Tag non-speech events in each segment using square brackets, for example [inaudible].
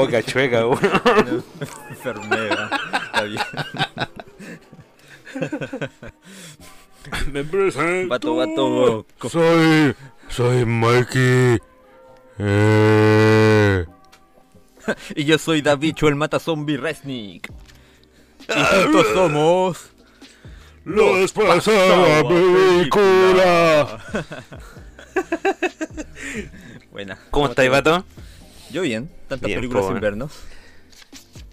boca chueca, weón. [laughs] Enfermera. Está bien. Me presento. Vato, vato. Soy. Soy Mikey. Eh. Y yo soy Davicho, el mata zombie Resnick. Y juntos somos. Los pasaba película. [laughs] Buena. ¿Cómo estáis, vato? Yo bien. Tantas Bien, películas po, sin vernos.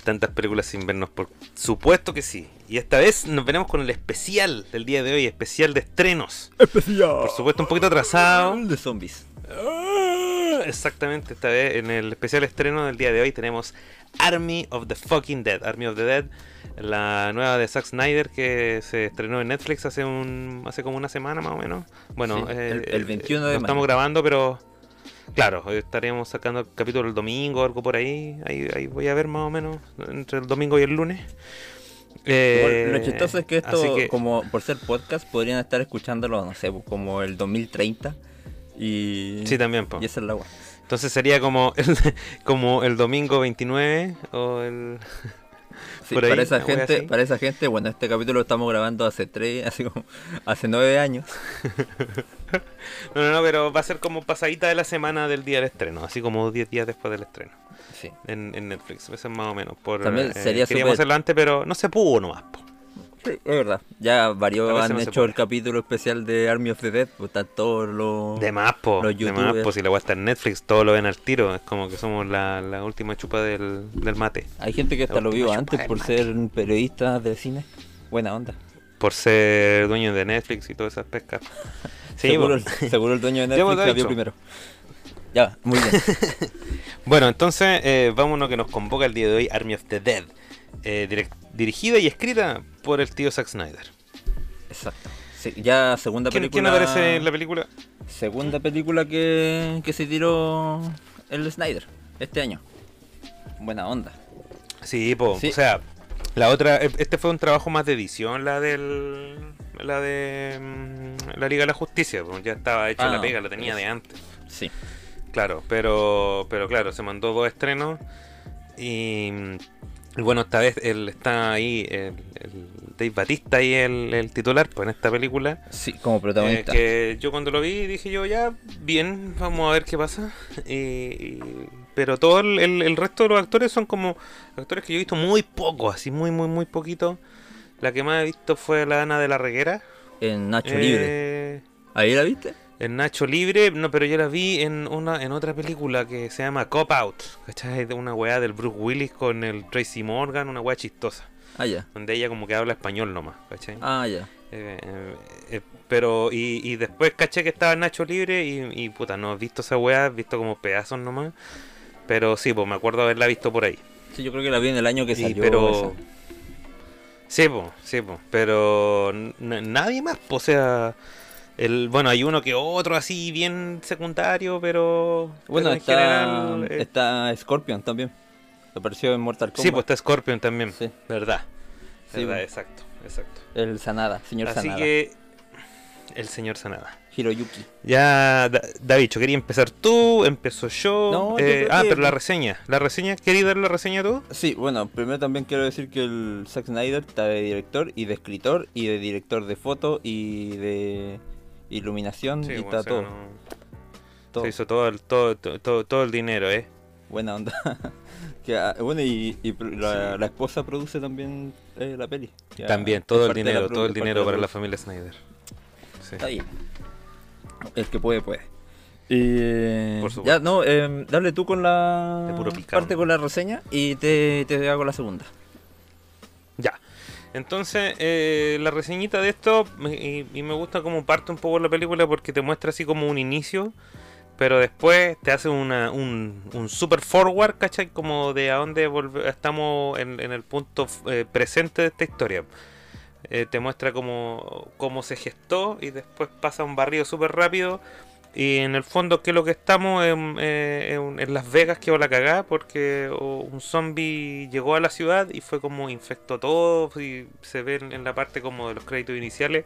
Tantas películas sin vernos, por supuesto que sí. Y esta vez nos veremos con el especial del día de hoy, especial de estrenos. Especial. Por supuesto, un poquito atrasado. De zombies. Ah, Exactamente, esta vez en el especial estreno del día de hoy tenemos Army of the Fucking Dead. Army of the Dead, la nueva de Zack Snyder que se estrenó en Netflix hace un hace como una semana más o menos. Bueno, Sí, eh, el- el 21 de mayo. estamos grabando, pero claro, estaríamos sacando el capítulo el domingo o algo por ahí. ahí. Ahí voy a ver más o menos entre el domingo y el lunes. Eh, lo chistoso es que esto, que- como por ser podcast, podrían estar escuchándolo, no sé, como el 2030. Y. Sí, también, po. Y esa es la agua. Entonces sería como el, [laughs] como el domingo 29 o el... Sí, Por ahí, para esa gente, para esa gente, bueno, este capítulo lo estamos grabando hace tres, [laughs] así como hace nueve años. [laughs] No, no, no, pero va a ser como pasadita de la semana del día del estreno, así como 10 días después del estreno Sí. en, en Netflix, eso es más o menos. Por, También eh, sería queríamos súper- hacerlo antes, pero no se pudo nomás. po. Sí, es verdad. Ya varios han no hecho el capítulo especial de Army of the Dead, pues están todos los... De más, po, Los de más, po, si la está en Netflix, todo lo ven al tiro, es como que somos la, la última chupa del, del mate, Hay gente que hasta La lo vio antes por ser periodista de cine. Buena onda. por ser dueño de Netflix y todas esas pescas. [laughs] Sí, seguro, el, seguro el dueño de [laughs] pues, Netflix la vio primero. Ya, muy bien. [laughs] Bueno, entonces eh, vámonos que nos convoca el día de hoy Army of the Dead, eh, dirigida y escrita por el tío Zack Snyder. Exacto. Sí, ya segunda ¿Quién, película... quién aparece en la película? Segunda película que, que se tiró el Snyder este año. Buena onda. Sí, po, Sí. o sea, la otra, e- este fue un trabajo más de edición, la del, la de mm, la Liga de la Justicia, po, ya estaba hecha Ah, la pega, la tenía es- de antes, Sí. claro, pero, pero claro, se mandó dos estrenos y, y bueno, esta vez él está ahí, el, el Dave Batista ahí el, el titular, pues en esta película. Sí, como Eh, protagonista. que yo cuando lo vi dije yo ya bien vamos a ver qué pasa Y- y- pero todo el, el- resto de los actores son como actores que yo he visto muy poco así muy muy muy poquito la que más he visto fue la Ana de la Reguera En Nacho Libre. eh, ¿Ahí la viste? En Nacho Libre no pero yo la vi en una en otra película que se llama Cop Out ¿cachai? una weá del Bruce Willis con el Tracy Morgan una weá chistosa Ah, ya. donde ella como que habla español nomás ¿cachai? Ah, ya. Eh, eh, eh, pero, y, y después caché que estaba Nacho Libre y, y, puta, no he visto esa weá, he visto como pedazos nomás. Pero sí, pues me acuerdo haberla visto por ahí. Sí, yo creo que la vi en el año que Y- salió. pero. esa. Sí, pues, sí, pues. Pero nadie más, po, o sea. El, bueno, hay uno que otro así bien secundario, pero. Bueno, pero en está, general, eh, está Scorpion también. Apareció en Mortal Kombat. sí, pues está Scorpion también. Sí. Verdad. Sí, Verdad, exacto, exacto. El Sanada, señor Así Sanada. que. El señor Sanada. Hiroyuki. Ya, Da- Davicho, quería empezar tú, empezó yo. No, yo eh, creo ah, que- pero la reseña. ¿La reseña? ¿Querías dar la reseña tú? Sí, bueno, primero también quiero decir que el Zack Snyder está de director y de escritor y de director de foto y de iluminación y bueno, está o sea, todo, no- todo. Se hizo todo el, todo, todo, todo- el dinero, ¿eh? Buena onda. [laughs] Que, ah, bueno, y, y la, Sí. la esposa produce también eh, la peli. También, todo el dinero, todo el dinero para la familia Snyder. Sí. Está bien. El que puede, puede. Y, Por ya, no, eh, dale tú con la De puro picado. parte con la reseña y te, te hago la segunda. Entonces, eh, la reseñita de esto, y, y me gusta como parte un poco la película porque te muestra así como un inicio, pero después te hace una, un, un super forward, ¿cachai? Como de a dónde estamos en, el punto eh, presente de esta historia. Eh, te muestra cómo, cómo se gestó y después pasa un barrido súper rápido. Y en el fondo, que lo que estamos en, eh, en- en Las Vegas quedó la cagada porque un zombie llegó a la ciudad y fue como infectó todo. Y se ve en, en la parte como de los créditos iniciales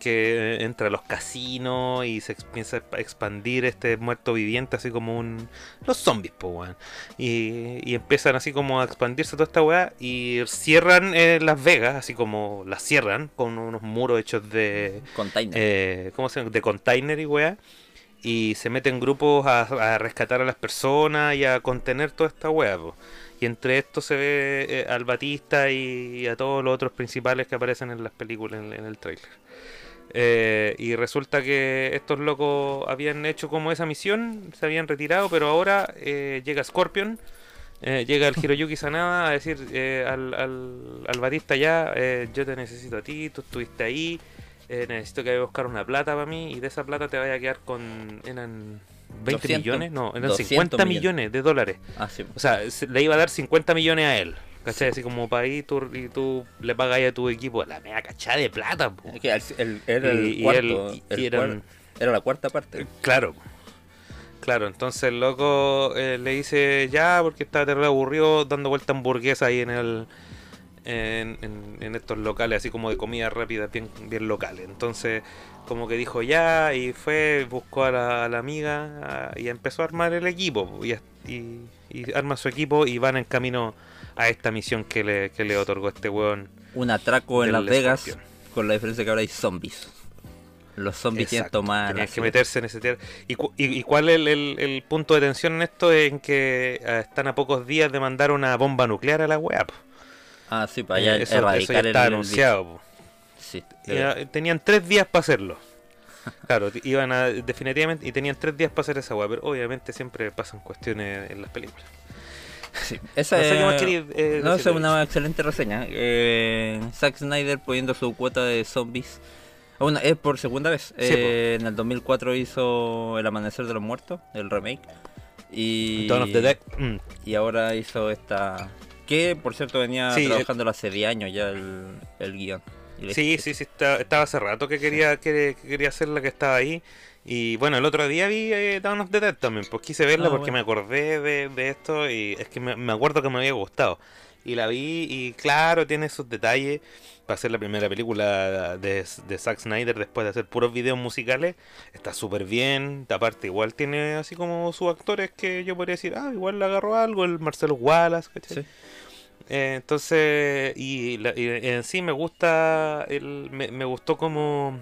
que entra a los casinos y se empieza a expandir este muerto viviente, así como un. Los zombies, pues, weón. Y, y empiezan así como a expandirse toda esta weá y cierran eh, Las Vegas, así como las cierran con unos muros hechos de. Container. Eh, ¿Cómo se llama? De container y weá. Y se meten grupos a, a rescatar a las personas y a contener toda esta weá, po. Y entre estos se ve eh, al Batista y, a todos los otros principales que aparecen en las películas, en, el tráiler. Eh, y resulta que estos locos habían hecho como esa misión, se habían retirado, pero ahora eh, llega Scorpion, llega el Hiroyuki Sanada a decir al, al, al Batista ya, yo te necesito a ti, tú estuviste ahí, eh, necesito que vaya a buscar una plata para mí y de esa plata te vaya a quedar con... Eran 20 200, millones, no, eran 200 50 millones. millones de dólares. Ah, sí. O sea, se- le iba a dar 50 millones a él. ¿Cachai? Así como para ahí tú, y tú le pagas a tu equipo la mega cachada de plata. que el- el- era el Y- cuarto. el eran- era la cuarta parte. Claro. Claro, entonces el loco eh, le dice ya porque estaba terrible aburrido dando vuelta hamburguesa ahí en el en, en- en estos locales así como de comida rápida bien, bien locales. Entonces como que dijo ya y fue, buscó a la, a la amiga ah, y empezó a armar el equipo po, y, y, y arma su equipo y van en camino a esta misión que le, que le otorgó este weón. Un atraco en Las Vegas, Scorpion. con la diferencia que ahora hay zombies. Los zombies Exacto, tomar. tenían que meterse en ese tierra. ¿Y, cu- y, cuál es el, el- el punto de tensión en esto? En que eh, están a pocos días de mandar una bomba nuclear a la wea. Ah, sí, para allá Eh, eso, eso erradicar ya está el anunciado. Sí, Y, eh, tenían tres días para hacerlo. [laughs] Claro, iban a definitivamente y tenían tres días para hacer esa wea, pero obviamente siempre pasan cuestiones en las películas. sí. Esa No sé más eh, No, es una excelente reseña. Eh, Zack Snyder poniendo su cuota de zombies. Ah, Una, es por segunda vez. Eh, en el 2004 hizo El Amanecer de los Muertos, el remake. Y, Dawn of the Dead. mm, y ahora hizo esta. Que por cierto venía Sí, eh, trabajando hace 10 años ya el, el guion. Sí, sí, sí, está- estaba hace rato que quería, que, que quería hacer la que estaba ahí. Y bueno, el otro día vi eh, Dawn of the Dead también, pues quise verla Ah, porque bueno. me acordé de, de esto y es que me, me acuerdo que me había gustado. Y la vi y claro, tiene sus detalles. Para ser la primera película de, de Zack Snyder después de hacer puros videos musicales, está súper bien. Aparte, igual tiene así como sus actores que yo podría decir, ah, igual le agarró algo, el Marcelo Wallace, ¿cachai? Sí. Eh, entonces, y, la- y en sí me gusta, el, me, me gustó como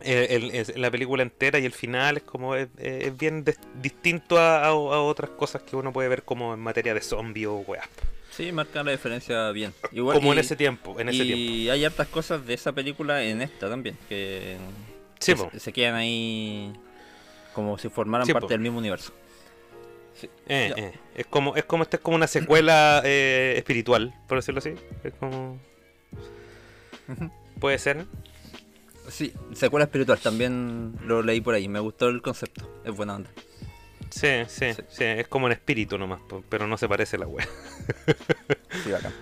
eh, el- la película entera y el final es como es, es bien distinto a, a- a otras cosas que uno puede ver como en materia de zombie o weá. Sí, marca la diferencia bien. Igual, Como en ese tiempo, en ese y tiempo. hay hartas cosas de esa película en esta también. Que, Sí, que se, se quedan ahí como si formaran Sí, parte po. del mismo universo. Eh, ya. eh. Es como, es como esta es como una secuela eh, espiritual, por decirlo así. Es como. Puede ser. Sí, secuela espiritual, también lo leí por ahí, me gustó el concepto, es buena onda. Sí, sí, Sí. sí, es como un espíritu nomás, pero no se parece a la wea. [laughs] Sí, bacán.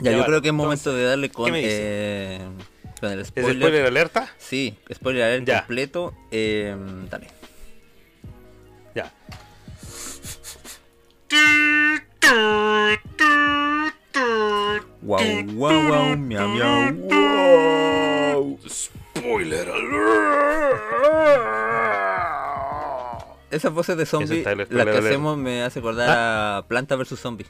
Ya, Ya, yo vale, creo que es entonces, momento de darle con, ¿qué me dice? eh, con el ¿Es spoiler. spoiler alerta? Sí, spoiler alert Ya. completo. eh, dale. Ya. Wow, wow, wow, miau, miau, wow. Spoiler alert. Esas voces de zombie, está el las spoiler que hacemos me hace acordar a Planta vs Zombie.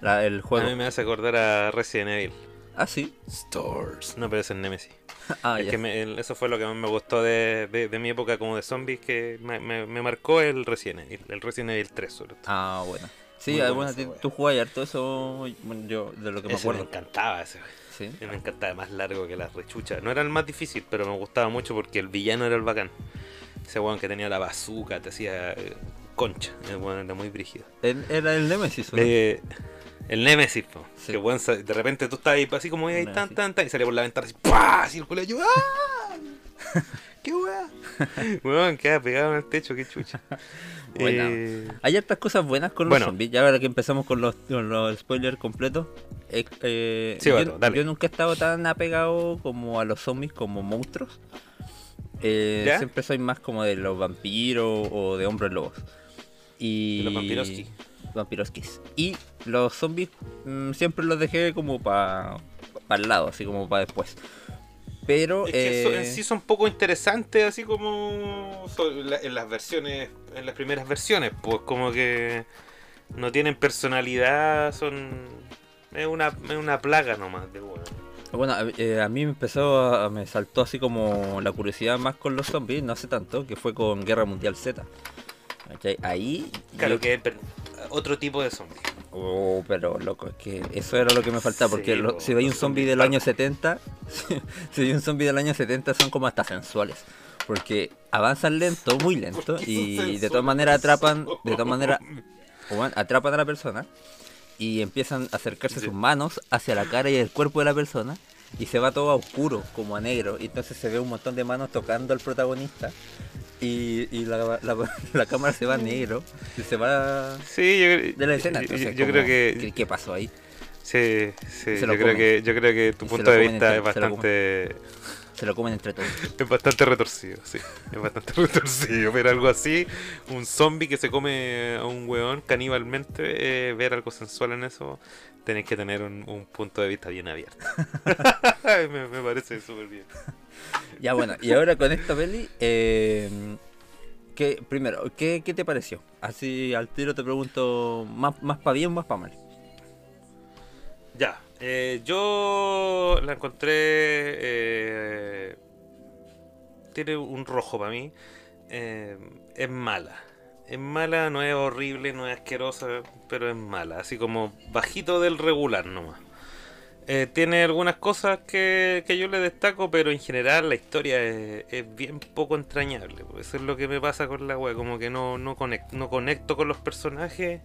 La- el A juego. mí me hace acordar a Resident Evil. Ah, sí. Stars. No, pero es en Nemesis. [laughs] Ah, es ya. que me- el- eso fue lo que más me gustó de, de- de mi época como de zombies, que me, me- me marcó el Resident Evil, el Resident Evil 3 sobre todo. Ah, bueno. Sí, ah, bueno, wea. tú jugabas harto eso, bueno, yo de lo que me Ese me acuerdo. encantaba ese. Sí. Me encantaba más largo que la rechucha. No era el más difícil, pero me gustaba mucho porque el villano era el bacán. Ese weón que tenía la bazooka, te hacía eh, concha. El weón era muy brígido. Era el Nemesis, ¿o no? Eh, el Nemesis, po. Sí. Que weón, de repente tú estás ahí así como ahí, tan, tan, tan, y sale por la ventana así, ¡pah! Y yo, ¡ah! [laughs] ¡Qué weá! weón, queda pegado en el techo, qué chucha. [laughs] Buena. Eh, Hay hartas cosas buenas con Bueno. los zombies. Ya ahora que empezamos con los, con los spoilers completos. eh, eh, Sí, yo, dale. yo nunca he estado tan apegado como a los zombies como monstruos. Eh, siempre soy más como de los vampiros o de hombres lobos. Y... De los vampiroski. Vampiroskis. Y los zombies mm, siempre los dejé como para el lado, así como para después. Pero Es que eso eh, en sí son poco interesantes, así como en las versiones, en las primeras versiones, pues como que no tienen personalidad, son es una, es una plaga nomás de weón. Bueno, a, eh, a mí me empezó a, me saltó así como la curiosidad más con los zombies, no hace tanto, que fue con Guerra Mundial Z. ¿Cachai? Ahí. Claro yo- que otro tipo de zombie. Oh, pero loco, es que eso era lo que me faltaba, porque Sí, lo- po, si veis un zombie del año 70, [laughs] si veis un zombie del año 70 son como hasta sensuales. Porque avanzan lento, muy lento, ¿Por qué son y de todas maneras atrapan, de todas maneras, atrapan a la persona y empiezan a acercarse sus manos hacia la cara y el cuerpo de la persona y se va todo a oscuro, como a negro, y entonces se ve un montón de manos tocando al protagonista y, y la, la- [laughs] la cámara se va a negro y se va Sí, yo, de la escena. Entonces, yo creo que ¿qué, qué pasó ahí? sí, sí, yo creo que yo creo que tu Y punto de vista es bastante Se lo comen entre todos. [laughs] Es bastante retorcido, sí. Es bastante [laughs] retorcido. Ver algo así, un zombie que se come a un weón caníbalmente, eh, ver algo sensual en eso, tenés que tener un, un punto de vista bien abierto. [laughs] me, me parece súper bien. Ya bueno, y ahora con esta peli, eh, ¿qué, primero, ¿qué, qué te pareció? Así al tiro te pregunto, ¿más, más para bien o más para mal? Ya, eh, yo la encontré. eh, tiene un rojo para mí. eh, es mala. Es mala, no es horrible, no es asquerosa, pero es mala. Así como bajito del regular nomás. Eh, tiene algunas cosas que, que yo le destaco, pero en general la historia es, es bien poco entrañable. Eso es lo que me pasa con la wea, como que no, no, no conecto con los personajes.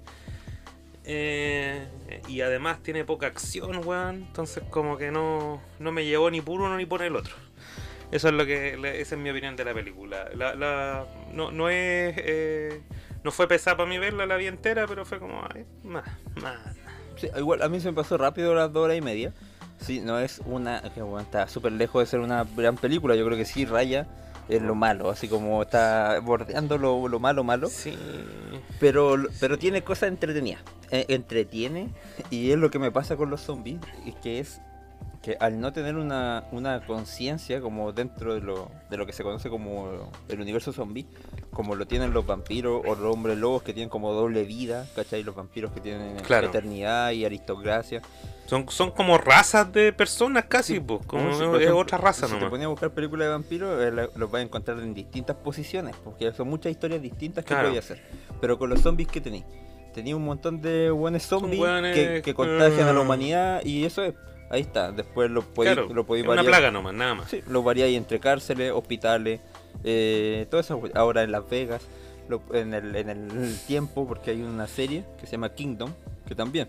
Eh, y además tiene poca acción, weón. Entonces como que no, no me llevó ni por uno ni por el otro. Eso es lo que, esa es mi opinión de la película. La, la- no, no es, eh, no fue pesada para mí verla la vi entera, pero fue como, ay, más, más. Sí, igual a mí se me pasó rápido las dos horas y media. Sí, no es una. Que bueno, está súper lejos de ser una gran película. Yo creo que sí raya en lo malo. Así como está bordeando lo, lo malo, malo. Sí. Pero, pero tiene cosas entretenidas. Eh, entretiene. Y es lo que me pasa con los zombies. Y que es que al no tener una, una conciencia como dentro de lo, de lo que se conoce como el universo zombie, como lo tienen los vampiros o los hombres lobos que tienen como doble vida, ¿cachai? Los vampiros que tienen Claro. eternidad y aristocracia. Son, son como razas de personas casi, pues, como si, es otra raza Si te nomás. ponías a buscar películas de vampiros, eh, los vas a encontrar en distintas posiciones, porque son muchas historias distintas que Claro. podías hacer. Pero con los zombies que tenéis, tenéis un montón de buenos zombies que, que contagian a la mm. humanidad y eso es. Ahí está, después lo podéis, Claro, lo podéis es una variar. plaga nomás, nada más. Sí, lo variáis entre cárceles, hospitales, eh, todo eso. Ahora en Las Vegas, lo- en, el, en el tiempo, porque hay una serie que se llama Kingdom, que también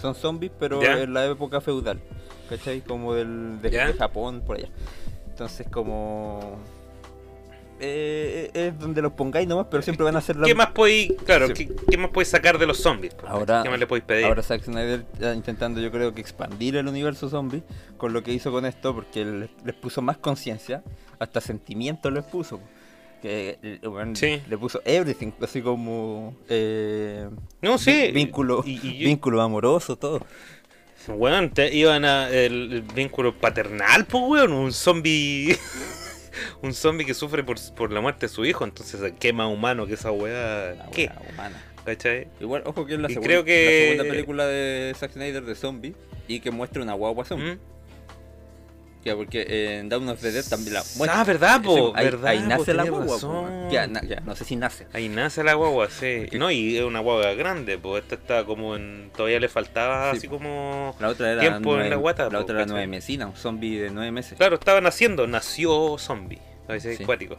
son zombies, pero Ya. en la época feudal, ¿cachai? Como del, de Japón, por allá. Entonces, como. Eh, es donde los pongáis nomás, pero siempre van a ser la ¿Qué más podéis, claro, Sí. ¿qué, qué más podéis sacar de los zombies? Ahora- ¿Qué más le podéis pedir? Ahora Zack Snyder está intentando yo creo que expandir el universo zombie con lo que hizo con esto porque les puso más conciencia, hasta sentimientos les puso. Que eh, bueno, Sí. le puso everything, así como eh, no, sí. vínculo, Y, y yo- vínculo amoroso, todo. Weón, te iban a el, el vínculo paternal, pues weón, un zombie. [laughs] un zombie que sufre por, por la muerte de su hijo, entonces qué más humano que esa weá. ¿Qué? humana. ¿Cachai? Igual, ojo que es la, Y segunda, creo que- la segunda película de Zack Snyder de zombie y que muestra una guagua zombie. ¿Mm? Ya, porque en Dawn of the Dead también la muestra. Ah, verdad, po, ahí, verdad, ahí po, nace la guagua. po, ya, na- ya, no sé si nace. Ahí nace la guagua, sí. Porque- No, y es una guagua grande, pues esta está como en. Todavía le faltaba Sí, así po. como. La otra era Tiempo en la guata, La otra era nueve mesina, un zombie de nueve meses. Claro, estaba naciendo, nació zombie. A veces Sí. acuático.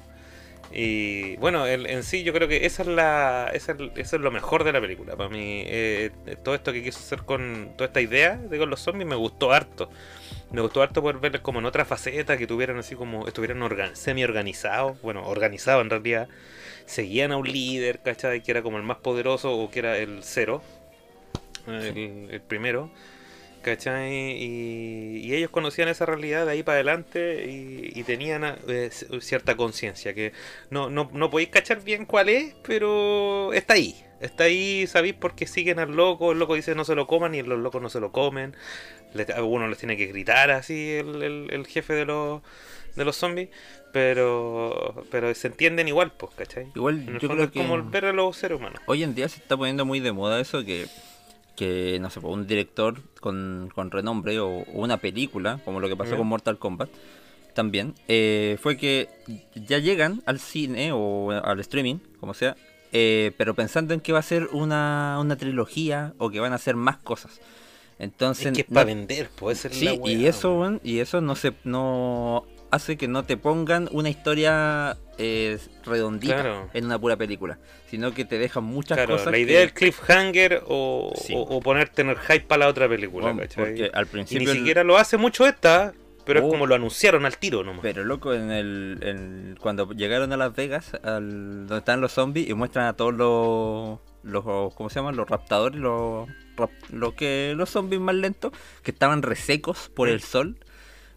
Y bueno, el- en sí yo creo que esa es la esa es, eso es lo mejor de la película. Para mí, eh, todo esto que quiso hacer con toda esta idea de con los zombies me gustó harto. Me gustó harto poder verles como en otra faceta, que tuvieran así como, estuvieran organ- semi-organizados, bueno, organizados en realidad. Seguían a un líder, ¿cachai? Que era como el más poderoso o que era el cero, el, el primero. ¿Cachai? Y, y ellos conocían esa realidad de ahí para adelante y, y tenían eh, cierta conciencia, que no, no, no podéis cachar bien cuál es, pero está ahí. Está ahí, sabéis, porque siguen al loco, el loco dice no se lo coman y los locos no se lo comen. Le, a uno les tiene que gritar así el, el, el jefe de los, de los zombies, pero pero se entienden igual, pues, ¿cachai? Igual yo creo es que como ver a los seres humanos. hoy en día se está poniendo muy de moda eso que, que no sé, pues, un director con, con renombre o, o una película, como lo que pasó con Mortal Kombat, también, eh, fue que ya llegan al cine o al streaming, como sea, eh, pero pensando en que va a ser una, una trilogía o que van a hacer más cosas. Entonces, Es que es no- para vender, puede ser Sí, la y eso, y eso no se no hace que no te pongan una historia eh, redondita Claro. en una pura película, sino que te dejan muchas Claro, cosas. la que- idea del cliffhanger o, Sí. o, o ponerte en el hype para la otra película, porque al Y ni principio el- siquiera lo hace mucho esta, pero Oh. es como lo anunciaron al tiro nomás. Pero loco, en el, en- cuando llegaron a Las Vegas, al, donde están los zombies, y muestran a todos los, los ¿cómo se llaman? Los raptadores, los, rap- los que los zombies más lentos, que estaban resecos por Mm. el sol.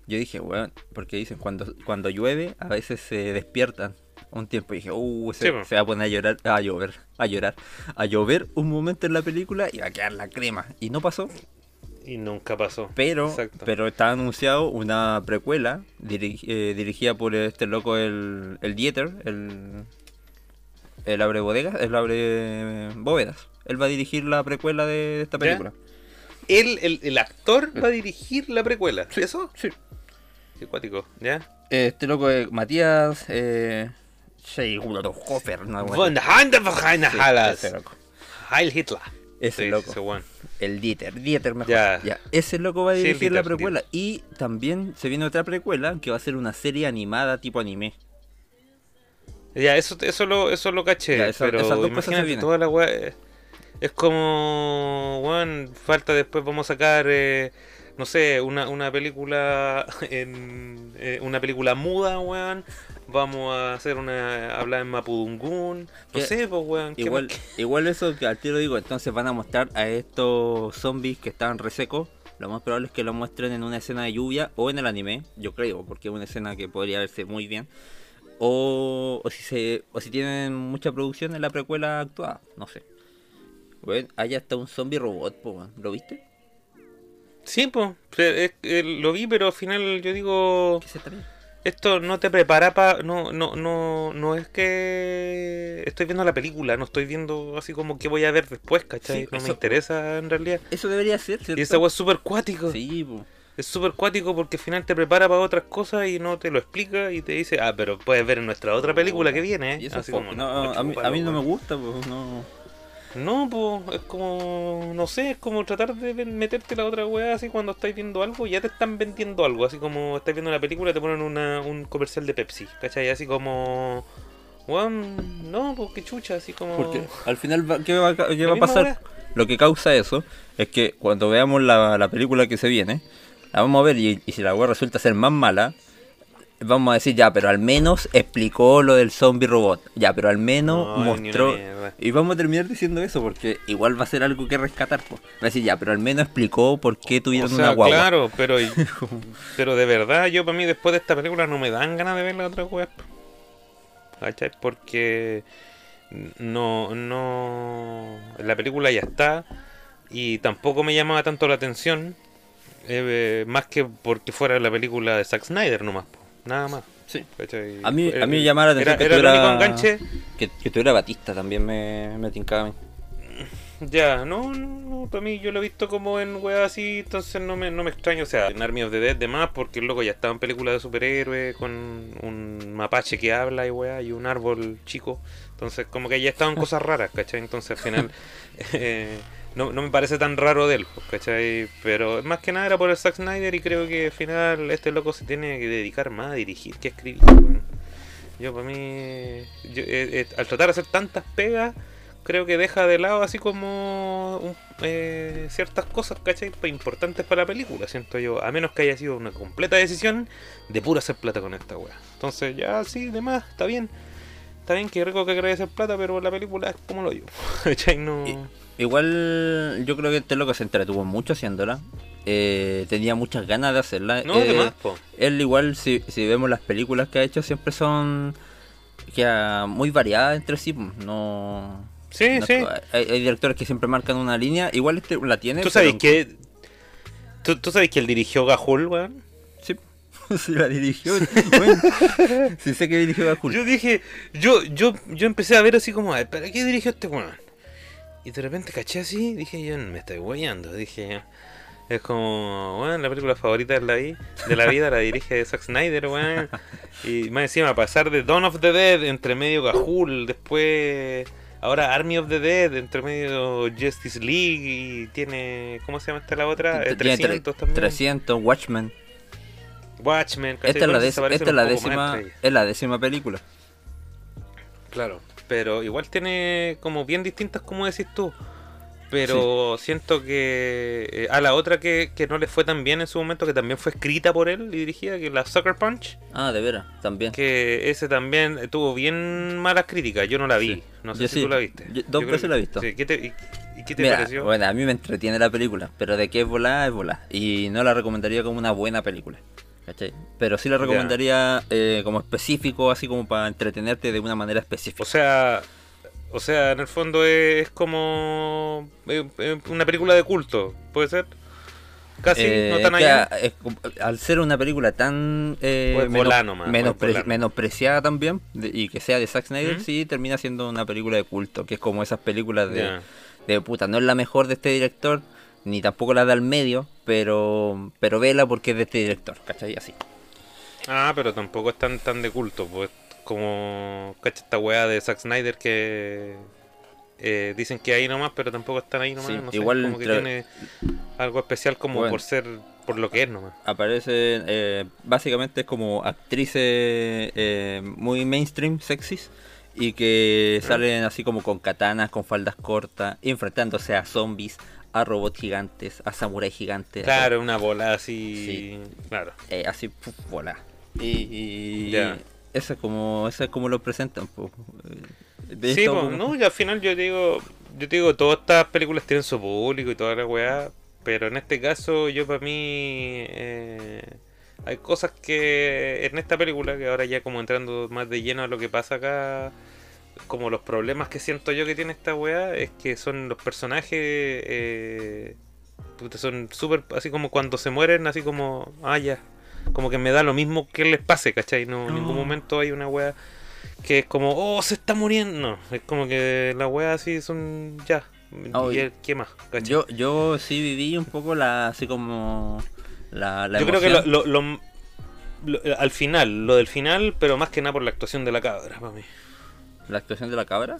Yo dije, weón, porque dicen, cuando, cuando llueve, a veces se despiertan un tiempo. Y dije, uh, se, Sí, po. se va a poner a llorar, a llover, a llorar, a llover un momento en la película y va a quedar la crema. Y no pasó. Y nunca pasó. Pero, Exacto. pero está anunciado una precuela diri- eh, dirigida por este loco, el, el Dieter, el, el abre bodegas, el abre bóvedas. Él va a dirigir la precuela de esta película. Él, el, el actor, va a dirigir la precuela. ¿Eso? Sí. Qué cuático, ¿ya? Este loco es Matías eh, Scheichhofer, no, bueno. Von loco. Heil Hitler. Ese loco. El Dieter, Dieter mejor. Ya. Ya. Ese loco va a Sí, dirigir la Dieter, precuela. Y también se viene otra precuela que va a ser una serie animada tipo anime. Ya, eso, eso, lo, eso lo caché. Ya, pero esas dos cosas se toda la weá. eh, Es como. Weón, falta después vamos a sacar. eh, no sé, una, una película. [laughs] en eh, Una película muda, weón. Vamos a hacer una. Hablar en Mapudungun. No sé, pues, weón. ¿qué Igual, más igual eso que al tiro digo, entonces van a mostrar a estos zombies que estaban resecos. Lo más probable es que lo muestren en una escena de lluvia o en el anime, yo creo, porque es una escena que podría verse muy bien. O, o si se o si tienen mucha producción en la precuela actuada, no sé. Bueno, hay hasta un zombie robot, po. ¿lo viste? Sí, pues. lo vi, pero al final yo digo. ¿Qué se? Esto no te prepara para. No, no, no, no es que. Estoy viendo la película, no estoy viendo así como que voy a ver después, ¿cachai? Sí, no eso- me interesa en realidad. Eso debería ser, ¿cierto? Y esa weá es súper cuático. Sí, po. Es súper cuático porque al final te prepara para otras cosas y no te lo explica y te dice, ah, pero puedes ver en nuestra otra película que viene, Y ¿eh? eso Así como, fome. no, a, mí, a mí no me gusta, pues no. No, pues, es como, no sé, es como tratar de meterte la otra weá así cuando estáis viendo algo, ya te están vendiendo algo, así como estáis viendo una película y te ponen una, un comercial de Pepsi, ¿cachai? Así como, weón, no, pues qué chucha, así como... Porque al final, va- ¿qué va, qué va a pasar? Lo que causa eso es que cuando veamos la, la película que se viene, la vamos a ver y, y si la weá resulta ser más mala, vamos a decir ya, pero al menos explicó lo del zombie robot. Ya, pero al menos No, mostró. Y vamos a terminar diciendo eso porque igual va a ser algo que rescatar. Pues. Va a decir ya, pero al menos explicó por qué O tuvieron sea, una guagua. claro, pero, [laughs] pero de verdad, yo para mí después de esta película no me dan ganas de ver la otra web. ¿Cachai? Porque no, no, la película ya está y tampoco me llamaba tanto la atención, eh, más que porque fuera la película de Zack Snyder nomás, po, nada más. Sí. ¿cachai? A mí, a mí Eh, llamaba la atención que tuviera, único enganche. que, que tuviera Batista también me, me tincaba a mí. Ya, no, no, no, para mí yo lo he visto como en weas así, entonces no me, no me extraño, o sea, en Army of the Dead demás, porque el loco ya estaba en películas de superhéroes con un mapache que habla y wea, y un árbol chico, entonces como que ya estaban cosas raras, ¿cachai? Entonces al final [laughs] eh, no, no me parece tan raro de él, pues, ¿cachai? Pero más que nada era por el Zack Snyder y creo que al final este loco se tiene que dedicar más a dirigir que a escribir. Yo para mí, yo, eh, eh, al tratar de hacer tantas pegas, creo que deja de lado así como un- eh, ciertas cosas, ¿cachai? Importantes para la película, siento yo. A menos que haya sido una completa decisión de puro hacer plata con esta wea. Entonces ya sí, demás, está bien. Está bien que rico que queráis hacer plata, pero la película es como lo yo. [laughs] ¿Cachai? No... Igual yo creo que este loco se entretuvo mucho haciéndola. eh, tenía muchas ganas de hacerla. No, Eh, él igual, si, si vemos las películas que ha hecho, siempre son que, ah, muy variadas entre sí. pues, No, Sí, no- sí. Hay, hay directores que siempre marcan una línea. Igual este la tiene. ¿Tú pero- sabes que... ¿Tú, tú sabes que él dirigió Gahul, weón? Sí, [laughs] sí la dirigió. Bueno, sí sé que dirigió Hulk. Yo dije, yo, yo, yo empecé a ver así como, "Ay, ¿para qué dirigió este weón? Y de repente caché así, dije, yo me estoy guayando, dije, es como, bueno, la película favorita de la, vi- de la vida la dirige Zack Snyder, weón. Y más encima, pasar de Dawn of the Dead, entre medio Gahul, después, ahora Army of the Dead, entre medio Justice League, y tiene, ¿cómo se llama esta la otra? Eh, Tiene tre- 300 también. 300, Watchmen. Watchmen. Esta es la, esta es la décima, es la décima película. Claro, pero igual tiene como bien distintas, como decís tú. Pero siento que eh, a la otra que, que no le fue tan bien en su momento, que también fue escrita por él y dirigida, que es la Sucker Punch, Ah, de veras, también. que ese también tuvo bien malas críticas. Yo no la vi, Sí. no sé Yo si sí. tú la viste. Yo dos creo veces que- la he visto. sí, ¿qué te- y, y qué te Mira, pareció? bueno, a mí me entretiene la película, pero de qué es volada, es volada. Y no la recomendaría como una buena película. ¿Cachai? Pero sí la recomendaría eh, como específico, así como para entretenerte de una manera específica. O sea, o sea, en el fondo es, como eh, eh, una película de culto, ¿puede ser? Casi, Eh, no tan allá. es al ser una película tan eh, menos- menospre- volá. menospreciada también de- y que sea de Zack Snyder, ¿Mm? sí termina siendo una película de culto, que es como esas películas de puta, no es la mejor de este director, ni tampoco la da al medio, pero pero vela porque es de este director, ¿cachai? Así. Ah, pero tampoco es tan, tan de culto, pues como cacha esta weá de Zack Snyder que eh, dicen que ahí nomás, pero tampoco están ahí nomás, Sí, no sé, igual como que tiene algo especial como Bueno. por ser, por lo que es nomás. Aparece, eh, básicamente es como actrices eh, muy mainstream, sexys, y que salen así como con katanas, con faldas cortas, enfrentándose a zombies, a robots gigantes, a samuráis gigantes. Claro, una bola así, Sí. claro. eh, así, puf, bola. Y, y eso es como, eso es como lo presentan. po. Eh, de Sí, esto pues, no, y al final yo digo, yo digo, todas estas películas tienen su público y toda la weá, pero en este caso yo para mí eh, hay cosas que en esta película, que ahora ya como entrando más de lleno a lo que pasa acá, como los problemas que siento yo que tiene esta weá, es que son los personajes, eh, son súper, así como cuando se mueren, así como, ah, ya, como que me da lo mismo que les pase, ¿cachai? No, en ningún momento hay una weá que es como, oh, se está muriendo. No, es como que las weas así son ya. Oh, ¿Y el- qué más? ¿cachai? yo, yo sí viví un poco la, así como la, la Yo creo que lo- lo- lo- al final, lo del final, pero más que nada por la actuación de la cabra, para mí. La actuación de la cabra.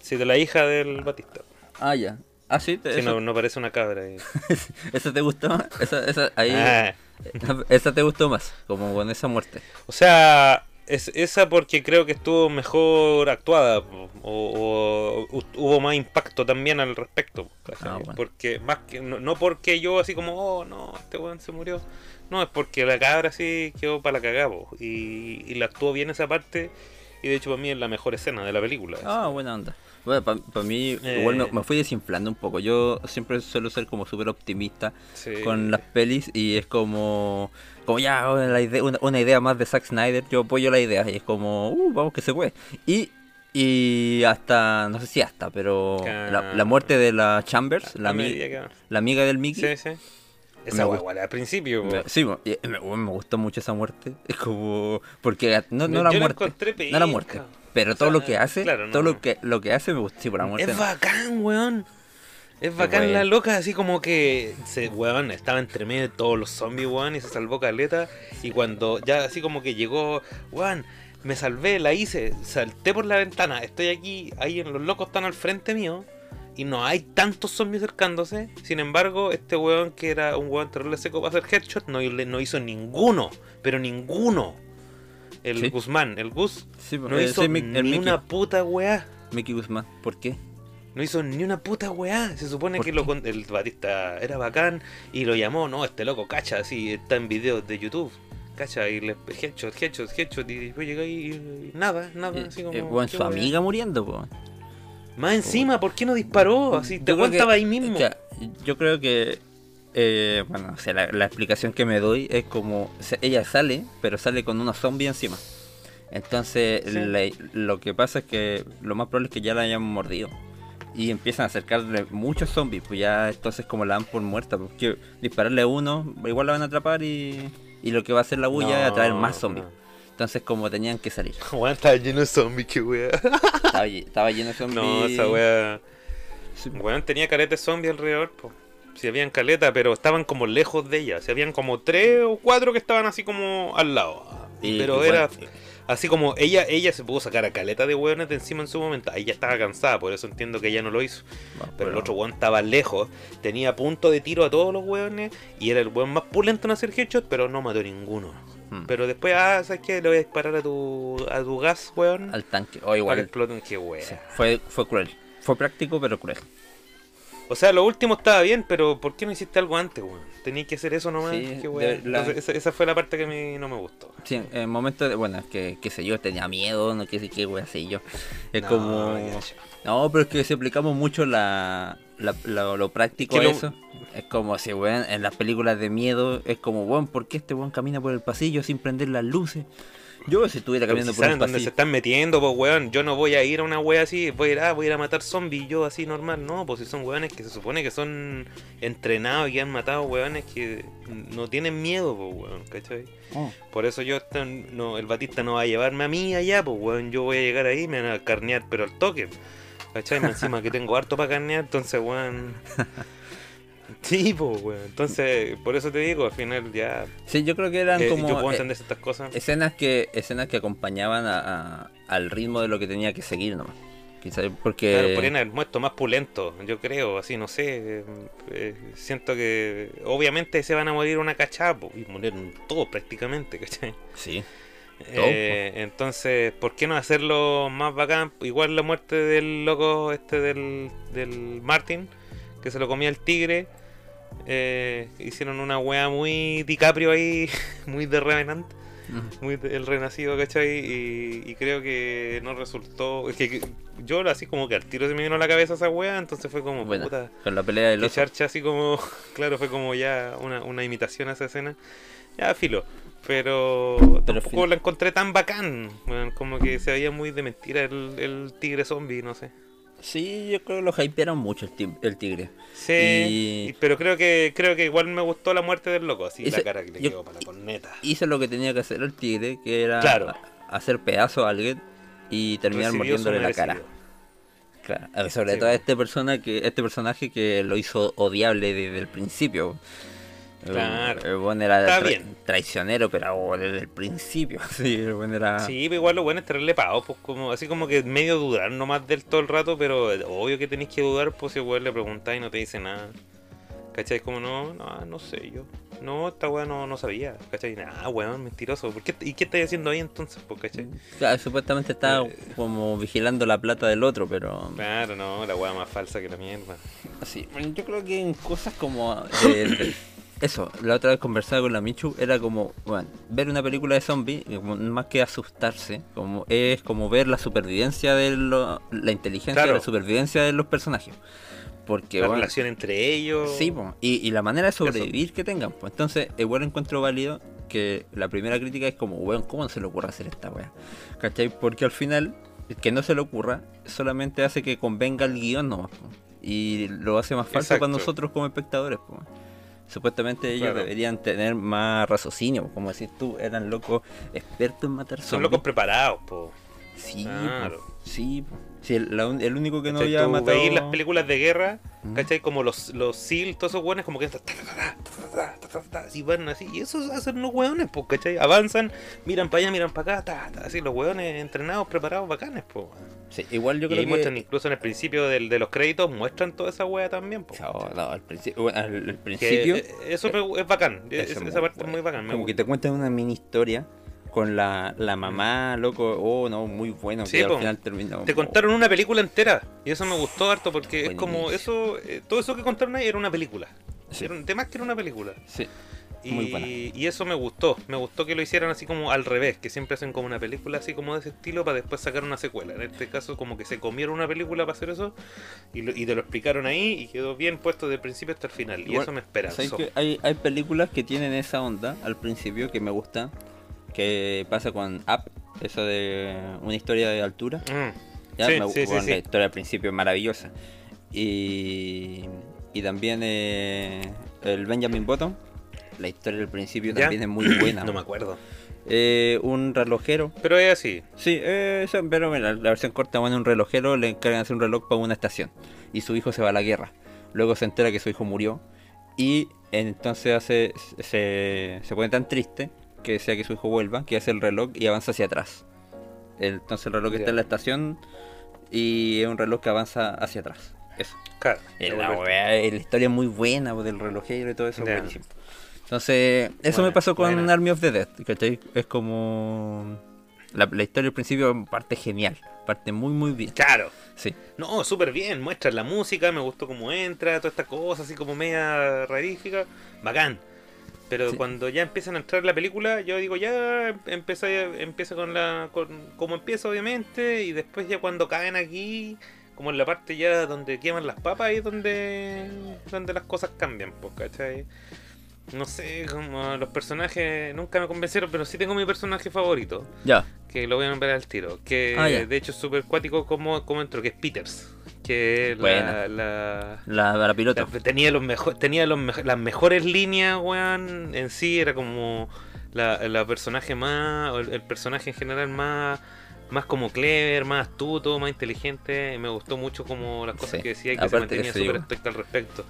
Sí, de la hija del Batista. Ah, ya. Ah, sí, te- Si eso, no, no parece una cabra. eh. [laughs] ¿esa te gustó? Esa, esa, ahí, Ah, [laughs] esa te gustó más, como con esa muerte. o sea, es, esa porque creo que estuvo mejor actuada o, o hu- hubo más impacto también al respecto. Ah, bueno. Porque más que no, no porque yo así como, oh no, este weón se murió. No, es porque la cabra sí quedó para la cagada y la actuó bien esa parte. Y de hecho para mí es la mejor escena de la película. Ah, buena onda. Bueno, para mí, Eh. igual me, me fui desinflando un poco. Yo siempre suelo ser como súper optimista Sí. con las pelis y es como, como ya, la idea, una, una idea más de Zack Snyder. Yo apoyo la idea y es como, uh, vamos que se puede. Y, y hasta, no sé si hasta, pero la, la muerte de la Chambers, la, A ami- medida que- la amiga del Mickey. Sí, sí. Esa guagua, al principio. Me- Sí, me, me gustó mucho esa muerte. [laughs] Es como. Porque no, no la muerte. No la muerte. Pero O todo sea, lo que hace. claro, no, todo no. lo que lo que hace me gusta. Sí, por la muerte. Es bacán, weón. Es bacán bueno. la loca, así como que se, weón, estaba entre medio de todos los zombies, weón, y se salvó caleta. Y cuando ya así como que llegó, weón, me salvé, la hice, salté por la ventana, estoy aquí, ahí los locos están al frente mío. Y no hay tantos zombies acercándose. Sin embargo, este weón que era un weón terrible seco para hacer headshot, no, no hizo ninguno. Pero ninguno. El Sí. Guzmán, el Gus, Sí, no eh, hizo ni Mickey, una puta weá. Mickey Guzmán. ¿Por qué? No hizo ni una puta weá. Se supone ¿Por que lo, con- el Batista era bacán y lo llamó, no, este loco, cacha, así está en videos de YouTube. Cacha, y le headshot, headshot, headshot, y después llega ahí y, y nada, nada, Eh, así como. eh, bueno, ¿qué su weá? amiga muriendo, po. Más encima, ¿por qué no disparó? Así, te Yo creo que- estaba ahí mismo. que- yo creo que eh, bueno, o sea, la, la explicación que me doy es como, o sea, ella sale, pero sale con unos zombies encima. Entonces, Sí. le- lo que pasa es que lo más probable es que ya la hayan mordido. Y empiezan a acercarle muchos zombies, pues ya entonces como la dan por muerta, porque dispararle a uno, igual la van a atrapar y, y lo que va a hacer la bulla es atraer más zombies. Entonces como tenían que salir. [laughs] Weón, estaba lleno de zombies, qué wea. Estaba, lle- estaba lleno de zombies. No, esa wea. Sí. Weón, tenía caleta de zombies alrededor, po. Si habían caleta, pero estaban como lejos de ella. Si habían como tres o cuatro que estaban así como al lado. Pero era bueno, así como ella ella se pudo sacar a caleta de weones de encima en su momento. Ella estaba cansada, por eso entiendo que ella no lo hizo. bueno, Pero el otro weón estaba lejos, tenía punto de tiro a todos los weones y era el weón más pulento en hacer headshot, pero no mató ninguno. Hmm. Pero después, ah, ¿sabes qué? Le voy a disparar a tu, a tu gas, weón. al tanque. O para que igual. exploten, qué wea. sí, fue, fue cruel. Fue práctico pero cruel. O sea, lo último estaba bien, pero ¿por qué no hiciste algo antes, weón? Tenías que hacer eso nomás. Sí, qué la- Entonces, esa, esa fue la parte que a mí no me gustó. Sí, en el momento de, bueno, es que, qué sé yo, tenía miedo, no qué sé qué, wea, sé yo. Es No, como... No, pero es que si aplicamos mucho la, la- lo práctico Que a lo- eso, es como si, weón, en las películas de miedo, es como, weón, ¿por qué este weón camina por el pasillo sin prender las luces? Yo si estuviera caminando por el saben dónde se pasillo... están metiendo, pues weón. Yo no voy a ir a una wea así, voy a ir, ah, voy a ir a matar zombies yo así normal. No, pues si son weones que se supone que son entrenados y que han matado weones que no tienen miedo, pues weón, ¿cachai? Oh, Por eso yo, no, el Batista no va a llevarme a mí allá, pues weón. Yo voy a llegar ahí y me van a carnear, pero al toque. ¿Cachai? Encima que tengo harto para carnear, entonces weón. [laughs] Sí, pues weón. Entonces, por eso te digo, al final ya. Sí, yo creo que eran eh, como yo puedo eh, entender estas cosas. escenas que escenas que acompañaban a- a- al ritmo de lo que tenía que seguir nomás. Quizás porque... Claro, podrían haber muerto más pulento, yo creo, así, no sé. eh, eh, siento que obviamente se van a morir una cachada, po, y murieron todos prácticamente, ¿cachai? Sí. Eh, entonces, ¿por qué no hacerlo más bacán? Igual la muerte del loco este del, del Martin, que se lo comía el tigre. eh, hicieron una wea muy DiCaprio ahí, [laughs] muy de Revenant, muy de- el renacido, ¿cachai? Y, y creo que no resultó. Es que, que yo así como que al tiro se me vino a la cabeza esa wea, entonces fue como Bueno, puta. con la pelea del Que charcha así como, [laughs] claro, fue como ya una, una imitación a esa escena. Ya, filo. Pero, Pero tampoco fin- la encontré tan bacán. como que se veía muy de mentira el, el tigre zombie, no sé. Sí, yo creo que lo hypearon mucho el, ti- el tigre. Sí, Y- y- pero creo que creo que igual me gustó la muerte del loco, así Ese- la cara que le quedó para la corneta. Hizo lo que tenía que hacer el tigre, que era Claro. hacer pedazo a alguien y terminar mordiéndole la cara. Claro, a ver, sobre Sí, todo po. este persona que este personaje que lo hizo odiable desde el principio. Claro. El, el buen era Está tra- bien. traicionero, pero desde el principio. [laughs] Sí, el buen era. Sí, pero igual lo bueno es tenerle pagado, pues como, así como que medio dudar nomás del todo el rato, pero obvio que tenéis que dudar, pues si igual le preguntáis y no te dice nada. ¿Cachai? Como no, no, no sé yo. No, esta weá no, no sabía. ¿Cachai? Ah, weón, mentiroso. ¿Por qué, ¿Y qué estáis haciendo ahí entonces? Pues, ¿cachai? Claro, supuestamente estaba Eh. como vigilando la plata del otro, pero. Claro, no, la weá más falsa que la mierda. Sí, bueno, yo creo que en cosas como de- eso, la otra vez conversaba con la Michu, era como, bueno, ver una película de zombies, más que asustarse, como es como ver la supervivencia de lo- la inteligencia, Claro. la supervivencia de los personajes. Porque la bueno, relación entre ellos. sí, po, y, y la manera de sobrevivir que tengan, pues entonces igual encuentro válido que la primera crítica es como, weón, ¿cómo se le ocurre hacer esta weá? ¿Cachai? Porque al final, que no se le ocurra, solamente hace que convenga el guion nomás, po. y lo hace más falso para nosotros como espectadores, po. Supuestamente ellos Claro. deberían tener más raciocinio, como decís tú, eran locos expertos en matar Son zombies. locos preparados, po. Sí, Claro. po, sí, po. Sí, el, el único que no había matado... Veis las películas de guerra, mm. ¿cachai? Como los, los SEAL, todos esos hueones como que... Van así, y eso hacen unos hueones, pues, ¿cachai? Avanzan, miran para allá, miran para acá, así los hueones entrenados, preparados, bacanes, pues. Igual yo creo y que... muestran incluso en el principio del, de los créditos, muestran toda esa wea también. Po. No, no, al, al, principio... Eso es, bacán, esa parte es muy bacán. Como que te cuentan una mini historia con la, la mamá, loco, oh no, muy bueno, Sí, que al po. final terminó. Te contaron una película entera y eso me gustó harto porque es como eso, eh, todo eso que contaron ahí era una película. Sí. Era un tema que era una película. Sí, Muy buena. Y, eso me gustó, me gustó que lo hicieran así como al revés, que siempre hacen como una película así como de ese estilo para después sacar una secuela. En este caso como que se comieron una película para hacer eso y, lo- y te lo explicaron ahí y quedó bien puesto desde el principio hasta el final. y eso me ¿Sabes esperanzó. que hay, hay películas que tienen esa onda al principio que me gusta? Que pasa con Up, eso de una historia de altura. Mm, Ya, Sí, me, sí, sí, bueno, sí. La historia al principio es maravillosa. Y, y también eh, el Benjamin Button. La historia del principio ¿Ya? también es muy [clears throat] buena. No me acuerdo. Eh, un relojero. Pero es así. Sí, eh, eso- pero mira, la versión corta, bueno, un relojero le encargan hacer un reloj para una estación. Y su hijo se va a la guerra. Luego se entera que su hijo murió. Y entonces hace, se, se pone tan triste que desea que su hijo vuelva, que hace el reloj y avanza hacia atrás. Entonces el reloj Ya. está en la estación y es un reloj que avanza hacia atrás. Eso. Claro. Eh, La, eh, la historia es muy buena pues, del relojero y todo eso, Ya. buenísimo. Entonces, eso Buena, me pasó con buena. Army of the Dead, ¿cachai? Es como... La, la historia al principio parte genial, parte muy muy bien. Claro. Sí, No, súper bien. Muestra la música, me gustó cómo entra, toda esta cosa así como media rarífica. Bacán. Pero Sí. cuando ya empiezan a entrar en la película, yo digo, ya empieza, empieza con la. Con, como empieza, obviamente. Y después, ya cuando caen aquí, como en la parte ya donde queman las papas, ahí es donde, donde las cosas cambian, pues, ¿cachai? No sé, como los personajes nunca me convencieron, pero sí tengo mi personaje favorito ya. que lo voy a nombrar al tiro. Que Ah, de hecho es súper cuático como, como entró, que es Peters. Que la, la, La, la piloto. la- tenía los mejor, tenía los mejo- las mejores líneas, weón. En sí era como la, personaje más, el, el personaje en general más, más como clever, más astuto, más inteligente. Me gustó mucho como las cosas Sí. que decía y que se mantenía súper estricta al respecto.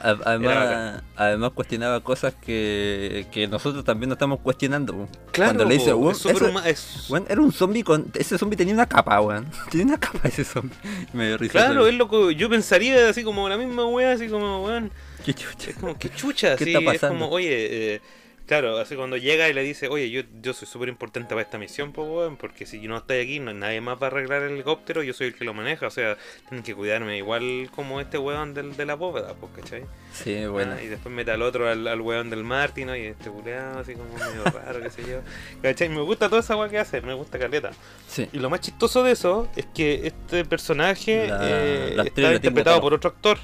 Además, además cuestionaba cosas que, que nosotros también nos estamos cuestionando. Claro, Cuando le dice, "Weón, es es- weón, era un zombie con... Ese zombie tenía una capa, weón. [laughs] Tenía una capa ese zombie. [laughs] Me dio risa. Claro, es lo que yo pensaría así como la misma wea, así como, weón. [laughs] Qué chucha. Es como, qué chucha, ¿Qué sí, está es pasando? como, oye, eh, claro, así cuando llega y le dice, oye, yo, yo soy súper importante para esta misión, po, weón, porque si yo no estoy aquí, no, nadie más va a arreglar el helicóptero, yo soy el que lo maneja, o sea, tienen que cuidarme igual como este weón del, de la bóveda, pues, ¿cachai? Sí, bueno. Ah, y después mete al otro, al, al weón del Martino, y este culeado, así como medio [laughs] raro, qué sé yo. ¿Cachai? Me gusta toda esa weá que hace, me gusta Caleta. Sí. Y lo más chistoso de eso es que este personaje La- eh, la está interpretado por otro actor.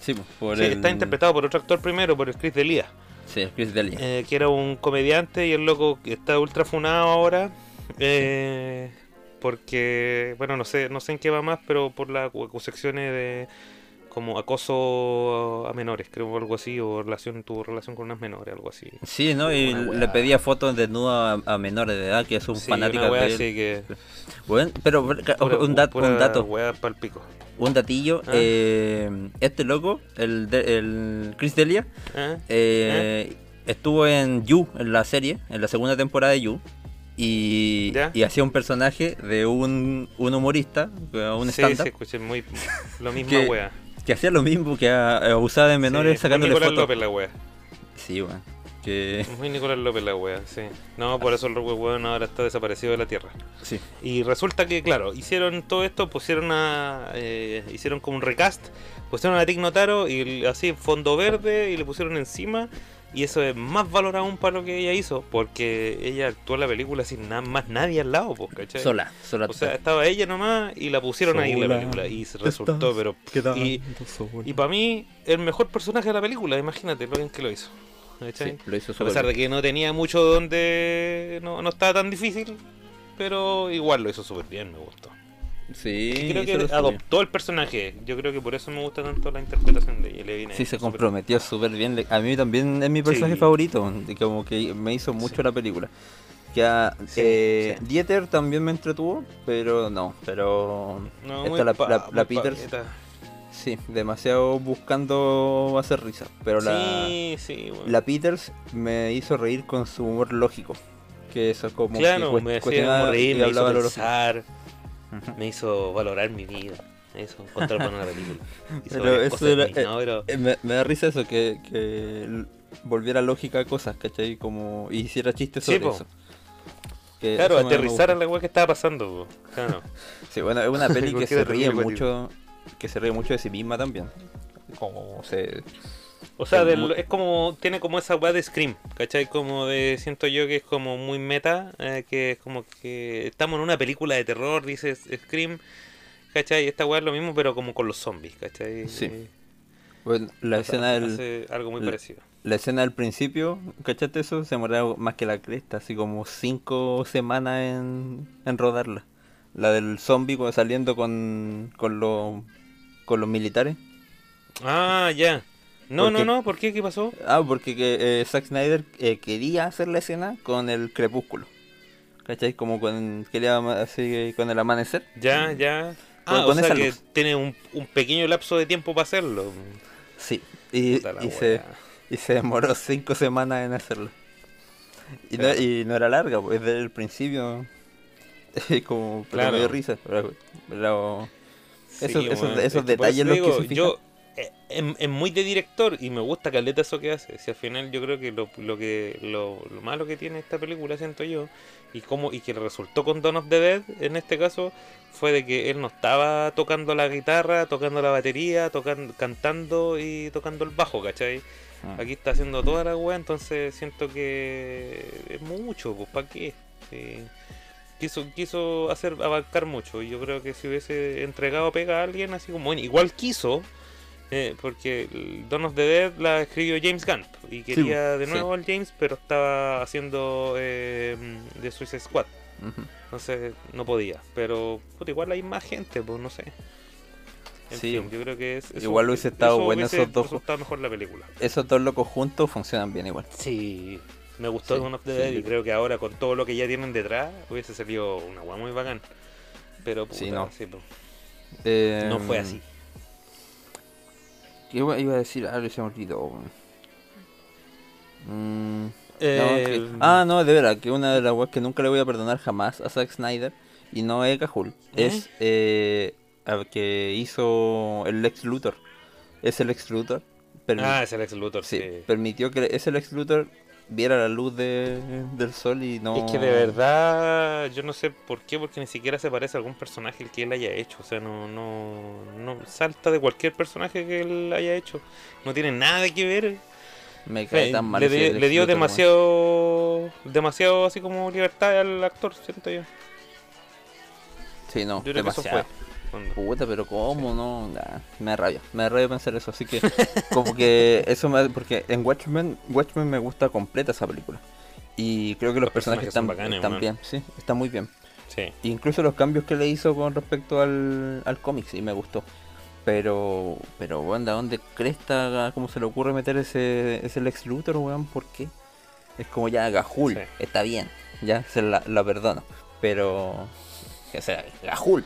Sí, pues, por Sí, el... está interpretado por otro actor primero, por el Chris D'Elia. Sí, el Chris Delia. eh, que era un comediante y el loco que está ultra funado ahora. eh, porque, bueno, no sé, no sé en qué va más, pero por las acusaciones de como acoso a menores, creo algo así, o relación, tuvo relación con unas menores, algo así. Sí, ¿no? Y le pedía fotos desnudas a, a menores de edad, que son Sí, fanáticas una wea de él. así que Bueno, pero pura- un, dat- pura un dato, wea pa'l pico. Un datillo. Ah. eh, este loco, el, de- el Chris Delia, ¿Eh? eh, estuvo en You, en la serie, en la segunda temporada de You. Y, hacía un personaje de un, un humorista, un sí, stand-up, sí, muy [laughs] lo mismo Que wea. que hacía lo mismo, que abusaba de menores Sí, sacándole fotos. López la wea. Sí, weón. Que... Muy Nicolás López la wea, sí. No, por eso el weón ahora está desaparecido de la tierra. Sí. Y resulta que, claro, hicieron todo esto, pusieron a. eh, hicieron como un recast, pusieron a Tig Notaro y así fondo verde y le pusieron encima. Y eso es más valor aún para lo que ella hizo, porque ella actuó en la película sin nada más nadie al lado, pues, ¿cachai? Sola, sola. O sea, estaba ella nomás y la pusieron ahí en la película y se resultó, pero. Y, y para mí, el mejor personaje de la película, imagínate lo bien que lo hizo. ¿Cachai? Sí, lo hizo A pesar de que no tenía mucho donde no, no estaba tan difícil, pero igual lo hizo súper bien, me gustó. Sí, Y creo que adoptó el personaje. Yo creo que por eso me gusta tanto la interpretación de ella. Le viene Sí, se comprometió súper bien. A mí también es mi personaje Sí. favorito. Como que me hizo mucho Sí. la película. Ya, Sí, eh. Dieter también me entretuvo, pero no. Pero No, esta la, la- pa- la Peters, paleta. Sí, demasiado buscando hacer risa. Pero la, Sí, sí, bueno. la Peters me hizo reír con su humor lógico. Que eso es como Claro, que me hacía reír, me hizo pensar, me hizo valorar mi vida. Eso, encontrar bueno la película. [laughs] Pero eso era- ¿no? Pero- Eh, Me, me da risa eso, que, que volviera lógica a cosas, ¿cachai? Como y hiciera chistes sobre eso. Que Claro, eso aterrizar a la weá que estaba pasando. po. Claro. [laughs] Sí, bueno, es una [laughs] peli que se ríe mucho, que se ríe mucho de sí misma también. Como se, O sea, Es del- muy- es como, tiene como esa weá de Scream, ¿cachai? Como de, siento yo que es como muy meta, eh, que es como que estamos en una película de terror, dice Scream, ¿cachai? Esta weá es lo mismo, pero como con los zombies, ¿cachai? Sí. Eh, Bueno, la escena del, hace algo muy la- parecido. la escena del principio, ¿cachaste eso? Se demoraba más que la cresta, así como cinco semanas en, en rodarla. La del zombie saliendo con, con, los, con los militares. Ah, ya. No, ¿Por no, no, ¿por qué? ¿Qué pasó? Ah, porque que, eh, Zack Snyder eh, quería hacer la escena con el crepúsculo. ¿Cachai? Como con, quería así, con el amanecer. Ya, ya. Con- Ah, con o sea que luz. tiene un, un pequeño lapso de tiempo para hacerlo. Sí. Y, se, y se demoró cinco semanas en hacerlo. Y, no, y no era larga, pues desde el principio. [laughs] como pero Claro. me dio risa. Pero, pero Sí, esos, detalles los digo, que se yo eh, es, es muy de director y me gusta caleta eso que hace. Si al final yo creo que lo, lo que lo, lo malo que tiene esta película siento yo y cómo y que resultó con Dawn of the Dead en este caso fue de que él no estaba tocando la guitarra, tocando la batería, tocando, cantando y tocando el bajo, ¿cachai? Ah. Aquí está haciendo toda la weá, entonces siento que es mucho, pues ¿para qué? Sí. Quiso, quiso hacer abarcar mucho y yo creo que si hubiese entregado pega a alguien así como bueno, igual quiso eh, porque Dawn of the Dead la escribió James Gunn y quería de sí. nuevo al James pero estaba haciendo eh, The Suicide Squad entonces no podía pero igual hay más gente pues no sé En Sí. fin, yo creo que es eso- Igual hubiese estado eso bueno hubiese esos dos- mejor la película Esos dos locos juntos funcionan bien igual. Sí, me gustó Sí, Dawn of the sí, Dead y creo que ahora con todo lo que ya tienen detrás hubiese salido una guay muy bacán. Pero puta, Sí, no. Eh, no fue así. ¿Qué iba iba a decir? Ah, se me olvidó. Mm, no, Eh, que- Ah, no, de verdad, que una de las weas que nunca le voy a perdonar jamás a Zack Snyder, y no es Cajul, ¿Eh? es eh, al que hizo el Lex Luthor. Es el Lex Luthor. permi- ah, es el ex Luthor, sí, sí. permitió que ese Lex Luthor viera la luz de- del sol y no... Es que de verdad, yo no sé por qué, porque ni siquiera se parece a algún personaje el que él haya hecho. O sea, no, no, no salta de cualquier personaje que él haya hecho. No tiene nada que ver. Me cae Eh, tan mal le, dio demasiado, demasiado así como libertad al actor, siento yo. Sí, no, Yo creo que eso demasiado. Cuando- Puta, pero ¿cómo no? Nah, me da rabia, me da rabia pensar eso, así que [laughs] como que eso me porque en Watchmen, Watchmen me gusta completa esa película. Y creo que los, Los personajes, personajes son están, bacanes, están bien, sí, están muy bien. Sí. Incluso los cambios que le hizo con respecto al, al cómic, sí, me gustó. Pero, pero, weón, ¿de dónde cresta, cómo se le ocurre meter ese, ese Lex Luthor, weón? ¿Por qué? Es como ya Gajul, Sí. está bien, ya se la, la perdono. Pero, o sea, Gajul,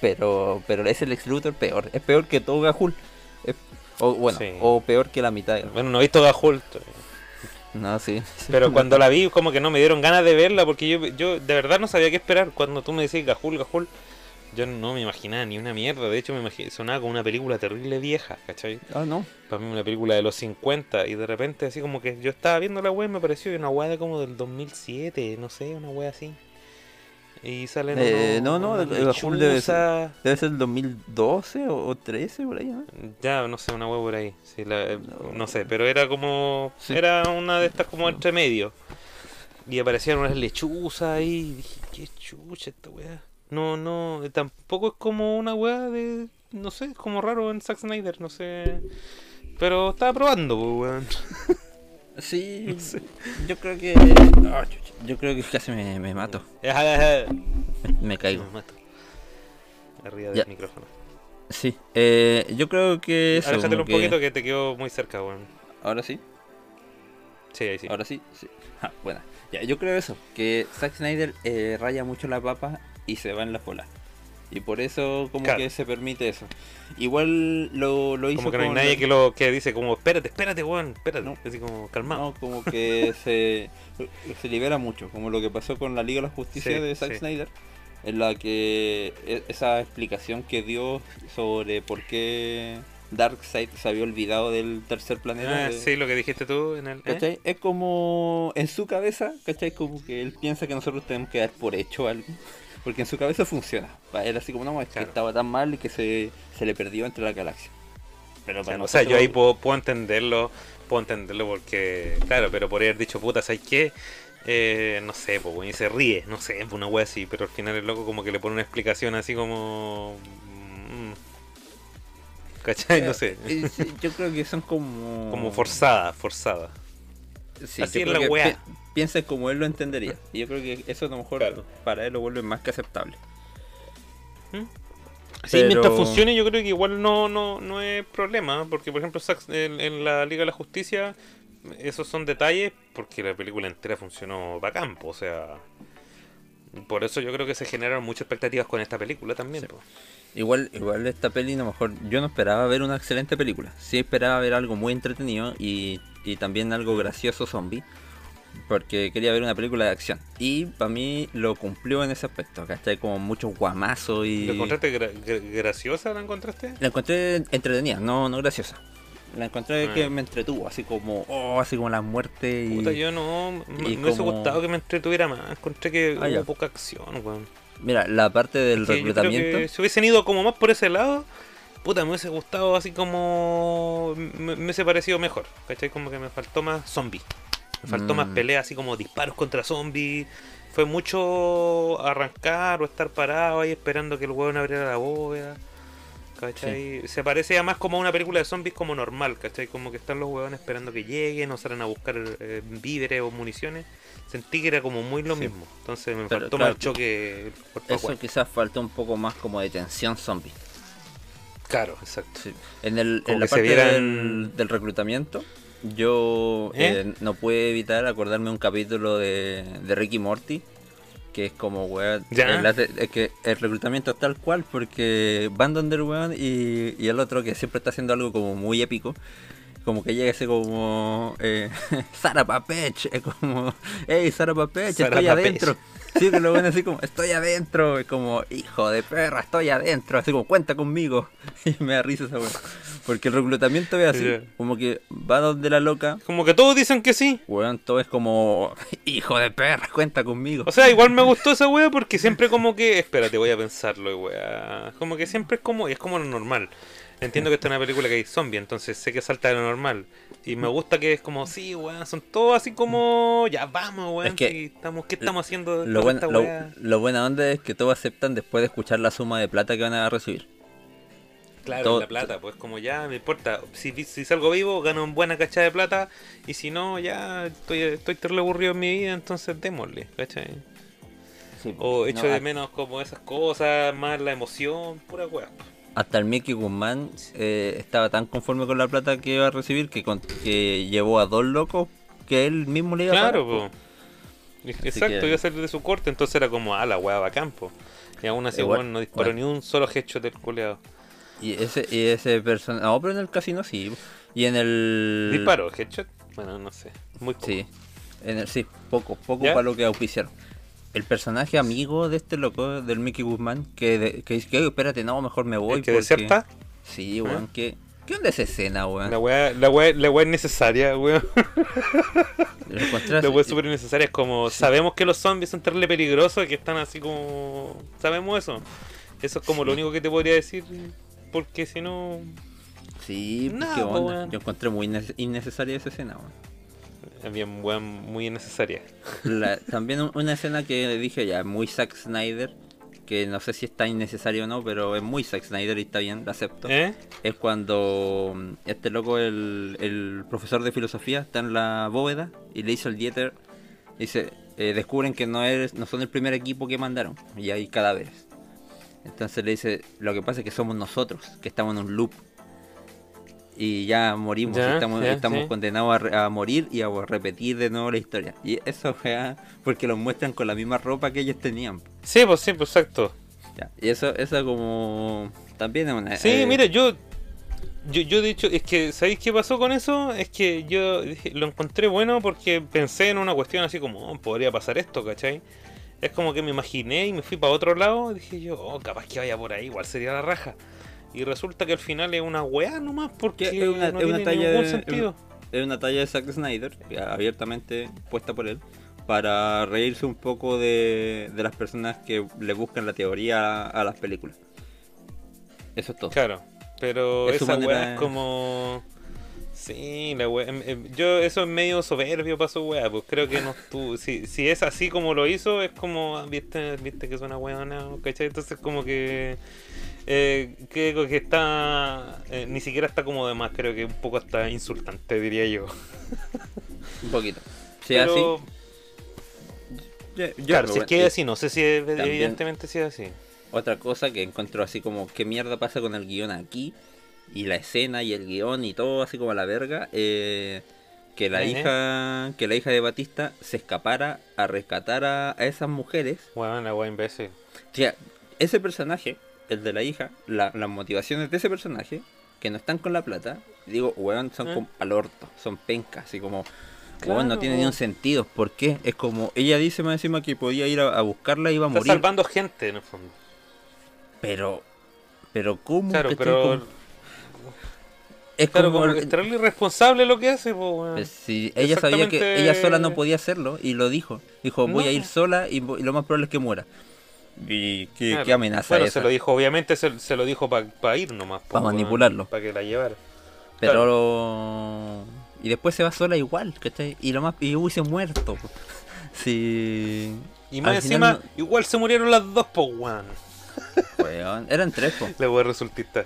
pero, pero ese Lex Luthor peor, es peor que todo Gajul. Es- o bueno, Sí. o peor que la mitad. de- Bueno, no he visto Gahul, No, sí. [laughs] pero cuando la vi como que no me dieron ganas de verla porque yo, yo de verdad no sabía qué esperar. Cuando tú me decís Gahul, Gahul, yo no me imaginaba ni una mierda. De hecho, me imaginé, sonaba como una película terrible vieja, ¿cachai? Ah, no. Para mí una película de los 50 y de repente así como que yo estaba viendo la wea y me pareció una wea como del 2007, no sé, una wea así. Y salen Eh, no, no, el Gahul debe ser-. Debe ser el 2012 o, o 13 por ahí, ¿no? Ya, no sé, una web por ahí. Sí, la- no. sé, pero era como. Sí. Era una de estas como entre medio. Y aparecían unas lechuzas ahí. Y dije, qué chucha esta weá. No, no, tampoco es como una weá de. No sé, es como raro en Zack Snyder, no sé. Pero estaba probando, pues, weón. [laughs] Sí, yo creo que. ah, yo creo que casi me, me mato. Me, me caigo. Me mato. Arriba Ya. del micrófono. Sí, eh, yo creo que eso. Aléjatelo un que- poquito que te quedó muy cerca, weón. Ahora sí, Sí, ahí sí. ahora sí. sí. [laughs] Ah, buena. Ya, yo creo eso. Que Zack Snyder eh, raya mucho la papa y se va en la bola. Y por eso, como Claro. que se permite eso. Igual lo, lo hizo. Como que no hay nadie la- que lo que dice como, espérate, espérate, weón, espérate. No. Así como, calmado. No, como que se, se libera mucho, como lo que pasó con la Liga de la Justicia Sí, de Zack sí. Snyder, en la que e- esa explicación que dio sobre por qué Darkseid se había olvidado del tercer planeta. Ah, de- sí, lo que dijiste tú en el... ¿eh? Es como en su cabeza, ¿cachai? Como que él piensa que nosotros tenemos que dar por hecho algo. Porque en su cabeza funciona. Para él así como, no, es que Claro. estaba tan mal y que se, se le perdió entre la galaxia. Pero O sea, para o sea, yo ahí puedo, puedo entenderlo, puedo entenderlo porque, claro, pero por haber dicho, puta, ¿sabes qué? Eh, no sé, pues, y se ríe, no sé, pues, una wea así, pero al final el loco como que le pone una explicación así como... mm, ¿Cachai? No sé. Eh, yo creo que son como. Como forzada, forzada. Sí, Así es la que weá. pi- Piensa como él lo entendería. Y yo creo que eso a lo mejor Claro. para él lo vuelve más que aceptable. Sí, Pero- mientras funcione yo creo que igual no, no, no es problema, porque por ejemplo en, en la Liga de la Justicia esos son detalles porque la película entera funcionó bacán, o sea... Por eso yo creo que se generaron muchas expectativas con esta película también. Igual, igual esta peli, a lo mejor yo no esperaba ver una excelente película. Sí esperaba ver algo muy entretenido y, y también algo gracioso zombie. Porque quería ver una película de acción. Y para mí lo cumplió en ese aspecto. ¿Cachai? Como muchos guamazos y... ¿La encontraste gra- gra- graciosa? ¿La encontraste? La encontré entretenida, no, no graciosa. La encontré Ah. que me entretuvo, así como, oh, así como la muerte y... Puta, yo no, me, me hubiese como- gustado que me entretuviera más. Encontré que Ah, hubo ya. poca acción, weón. Mira, la parte del Que yo creo reclutamiento... que si hubiesen ido como más por ese lado, puta, me hubiese gustado así como. Me, me hubiese parecido mejor. ¿Cachai? Como que me faltó más zombie. Me faltó más Mm. pelea, así como disparos contra zombies. Fue mucho arrancar o estar parado ahí esperando que el hueón abriera la bóveda. ¿Cachai? Se parece más como a una película de zombies como normal, ¿cachai? Como que están los huevones esperando que lleguen o salen a buscar eh, víveres o municiones. Sentí que era como muy lo Sí. mismo. Entonces me Pero, faltó claro, más el choque Eso quizás falta un poco más como de tensión zombie. Claro, exacto. Sí. En, el, en la parte vieran- del, del reclutamiento, yo ¿Eh? eh, no pude evitar acordarme un capítulo de, de Ricky Morty, que es como, weón, el es que el reclutamiento es tal cual, porque van donde el weón y, y el otro que siempre está haciendo algo como muy épico. Como que llega ese como eh, [laughs] Sara Papech, es como, hey Sara Papech, Sara estoy Papech. adentro. Sí, que lo ven así como, estoy adentro, es como, hijo de perra, estoy adentro, así como, cuenta conmigo. [laughs] Y me da risa esa weá. Porque el reclutamiento es así, como que va donde la loca, Como que todos dicen que sí. weón, todo es como, hijo de perra, cuenta conmigo. O sea, igual me gustó esa wea porque siempre como que, espérate, voy a pensarlo, wea. Como que siempre es como, es como lo normal. Entiendo que esta es una película que hay zombie, entonces sé que salta de lo normal. Y me gusta que es como, sí, weón, son todos así como, ya vamos, weón. Es que sí, estamos, ¿Qué estamos haciendo lo, con buen- esta lo, buena onda es que todos aceptan después de escuchar la suma de plata que van a recibir. Claro, todo- la plata, pues como ya, me importa. Si, si salgo vivo, gano una buena cachada de plata. Y si no, ya estoy, estoy terrible aburrido en mi vida, entonces démosle, ¿cachai? O echo No, de menos como esas cosas, más la emoción, pura wea. Hasta el Mickey Guzmán eh, estaba tan conforme con la plata que iba a recibir que, con- que llevó a dos locos que él mismo le iba a Claro, pagar, po. Exacto, que- iba a salir de su corte, entonces era como, ah, la weá bacán, po. Y aún así, Igual- weón, no disparó bueno. ni un solo headshot del culeado. Y ese, y ese personaje. No, pero en el casino sí. Y en el. ¿Disparó headshot? Bueno, no sé. Muy poco. Sí. En el, sí, poco, poco ¿Ya? para lo que auspiciaron. El personaje amigo de este loco, del Mickey Guzmán, que, de- que dice que, "Oye, espérate, no, mejor me voy. ¿El que porque-". desierta? Sí, weón, que. ¿Qué onda esa escena, weón? La weá, la weá, la weá es necesaria, weón. [laughs] La weá es súper necesaria. Es como, sabemos que los zombies son terrible peligrosos, que están así como... Sabemos eso. Eso es como lo único que te podría decir, porque si no... Sí, Nah, qué onda. weón. Yo encontré muy nece- innecesaria esa escena, weón. Es bien, weón, muy innecesaria. La- [laughs] también un- una escena que dije ya, muy Zack Snyder, que no sé si está innecesario o no, pero es muy Zack Snyder y está bien, la acepto. ¿Eh? Es cuando mm, este loco, el, el profesor de filosofía, está en la bóveda y le dice al Dieter, dice, eh, descubren que no, eres, no son el primer equipo que mandaron y hay cadáveres. Entonces le dice, lo que pasa es que somos nosotros, que estamos en un loop. Y ya morimos, Ya, y estamos, ya, estamos sí. condenados a, a morir y a repetir de nuevo la historia. Y eso es porque los muestran con la misma ropa que ellos tenían. Sí, pues sí, pues exacto. Ya, Y eso, eso como también es una... Sí, eh, mira, yo, yo, yo de hecho, es que, ¿sabéis qué pasó con eso? Es que yo lo encontré bueno porque pensé en una cuestión así como, oh, podría pasar esto, ¿cachai? Es como que me imaginé y me fui para otro lado, dije yo, oh, capaz que vaya por ahí, igual sería la raja. Y resulta que al final es una weá nomás porque Que es una- no es una tiene talla ningún de- sentido. Es una talla de Zack Snyder, eh, abiertamente puesta por él, para reírse un poco de, de las personas que le buscan la teoría a, a las películas. Eso es todo. Claro. Pero Es esa weá es como. Sí, la weá. em, em, Yo, eso es medio soberbio para su weá. Pues creo que no. [laughs] Si, si es así como lo hizo, es como. ah, ¿Viste, viste que es una weona? ¿Cachai? Entonces, como que. Eh, creo que está. eh, ni siquiera está como de más. Creo que un poco hasta insultante, diría yo. Un poquito. Si Pero, así. yo- yo- claro, si es bueno, que es así, no sé si es- También- evidentemente si es así. Otra cosa que encuentro así como, ¿qué mierda pasa con el guion aquí? Y la escena y el guion y todo así como a la verga. eh, que la hija que la hija de Batista se escapara a rescatar a, a esas mujeres. Weón, la weá imbécil. O sea, ese personaje, el de la hija, la- las motivaciones de ese personaje, que no están con la plata, digo, weón, son ¿Eh? como al orto, son pencas, así como, Claro, weón, no tiene ni un sentido. ¿Por qué? Es como, ella dice más encima que podía ir a, a buscarla y iba a Está morir. salvando gente en el fondo. Pero, pero ¿cómo? Claro, pero. Como- es Claro, como, como que es terrible irresponsable lo que hace, pues, weón. pues, si ella sabía que ella sola no podía hacerlo y lo dijo. Dijo, voy a No. ir sola y, y lo más probable es que muera. ¿Y qué, Claro. qué amenaza Bueno, esa? se lo dijo, obviamente se, se lo dijo para ir nomás. Pa' manipularlo. Para que la llevara. Pero y después se va sola igual, ¿cachai? Y lo más y hubiese muerto. po. [laughs] Si Y más encima, igual se murieron las dos, pues, weón. [laughs] weón, eran tres, po. La weón resultista.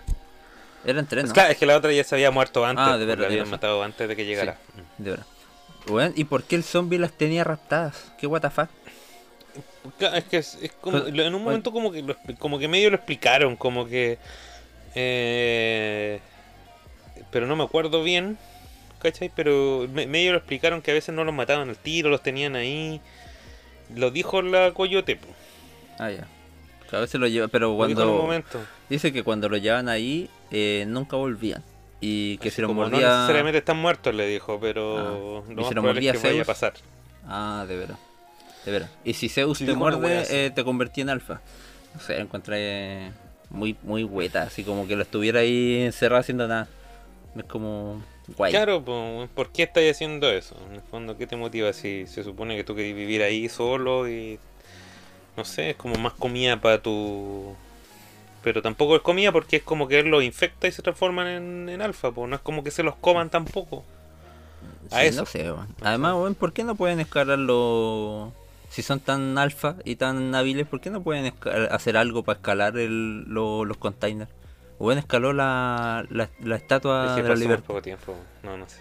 Eran tres, Es, ¿no? claro, es que la otra ya se había muerto antes. Ah, de verdad, La habían matado antes de que llegara. De verdad. Weón, ¿y por qué el zombie las tenía raptadas? ¿Qué what the fuck? Es que es, es como, Pero, en un momento como que lo como que medio lo explicaron, como que eh, pero no me acuerdo bien, ¿cachai? Pero me- medio lo explicaron que a veces no los mataban al tiro, los tenían ahí. Lo dijo la coyote, po. Ah, ya. A veces lo lleva, pero Lo cuando momento. dice que cuando lo llevan ahí eh, nunca volvían y que Así si lo mordía No necesariamente están muertos, le dijo, pero Ah. lo ¿Y más si lo mordía es que vaya a pasar. Ah, de veras. De veras. Y si Zeus Sí, te muerde, eh, te convertí en alfa. O sea, encontré muy muy hueta, así como que lo estuviera ahí encerrado haciendo nada. Es como guay. Claro, po, ¿por qué estás haciendo eso? En el fondo, ¿qué te motiva si se supone que tú querés vivir ahí solo y no sé, es como más comida para tu pero tampoco es comida porque es como que él los infecta y se transforman en, en alfa, pues no es como que se los coman tampoco. A Sí, eso. No sé. Además, ¿por qué no pueden escalarlo? Si son tan alfa y tan hábiles, ¿por qué no pueden hacer algo para escalar el, lo- los containers? Weón escaló la, la, la estatua Es que de la libertad. poco tiempo, no, no sé.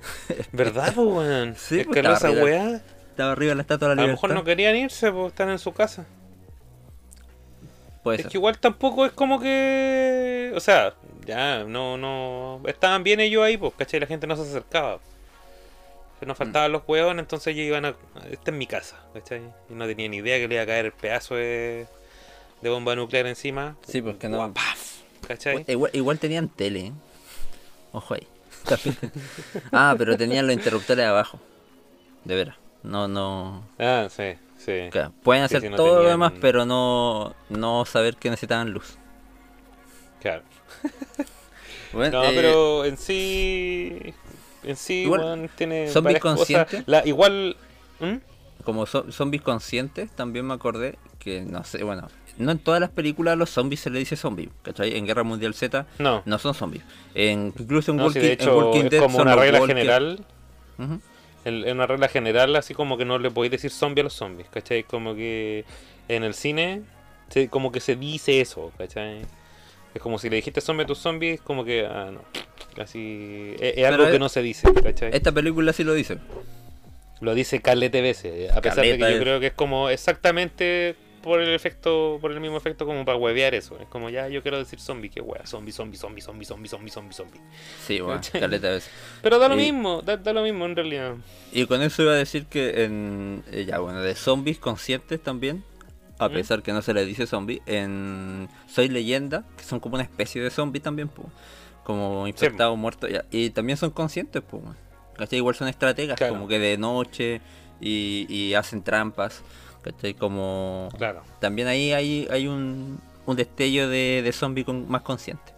[laughs] ¿Verdad, pues, weón? Sí, es pues, estaba esa arriba. weá. Estaba arriba de la estatua de A la lo libertad. mejor no querían irse, pues están en su casa. Puede Es ser. que igual tampoco es como que. O sea, ya, no, no. Estaban bien ellos ahí, pues, ¿cachai? La gente no se acercaba. Que nos faltaban los hueones, entonces ellos iban a. Esta es mi casa, ¿cachai? Y no tenía ni idea que le iba a caer el pedazo de, de bomba nuclear encima. Sí, porque no. ¡Paf! ¿cachai? Igual, igual tenían tele, ¿eh? Ojo ahí. [laughs] ah, pero tenían los interruptores abajo. De veras. No, no. Ah, sí, sí. Claro, pueden hacer sí, no todo lo demás, pero no, no saber que necesitaban luz. Claro. Bueno, No, eh, pero en sí. En sí, igual, weón, tiene. ¿zombie varias cosas. consciente? La, igual. ¿Mm? como zo- zombies conscientes, también me acordé que, no sé, bueno, no en todas las películas a los zombies se le dice zombie, ¿cachai? En Guerra Mundial Z No. no son zombies. En, incluso en, No, Walking, si de en hecho Walking es Dead como son una regla general. En una regla general, así como que no le podéis decir zombie a los zombies, ¿cachai? Como que en el cine, como que se dice eso, ¿cachai? Es como si le dijiste zombie a tus zombies, como que, ah, no. Es, es algo es- que no se dice, ¿cachai? Esta película sí lo dice. Lo dice calete veces, a pesar de que yo creo que es como exactamente por el efecto, por el mismo efecto como para huevear eso. Es como ya yo quiero decir zombie, qué wea, zombie, zombie, zombie, zombie, zombie, zombie, zombie, zombie. Sí, bueno, de veces. Pero da lo Y- mismo, da, da lo mismo en realidad. Y con eso iba a decir que en. eh, ya, bueno, de zombies conscientes también. A ¿Mm? pesar que no se les dice zombie. En Soy Leyenda, que son como una especie de zombie también, pues. Como infectados, muertos. Y también son conscientes, pues. ¿Cachai? Igual son estrategas, Claro. como que de noche y, y hacen trampas. ¿Cachai? Como. Claro. También ahí hay, hay un, un destello de, de zombie con- más consciente.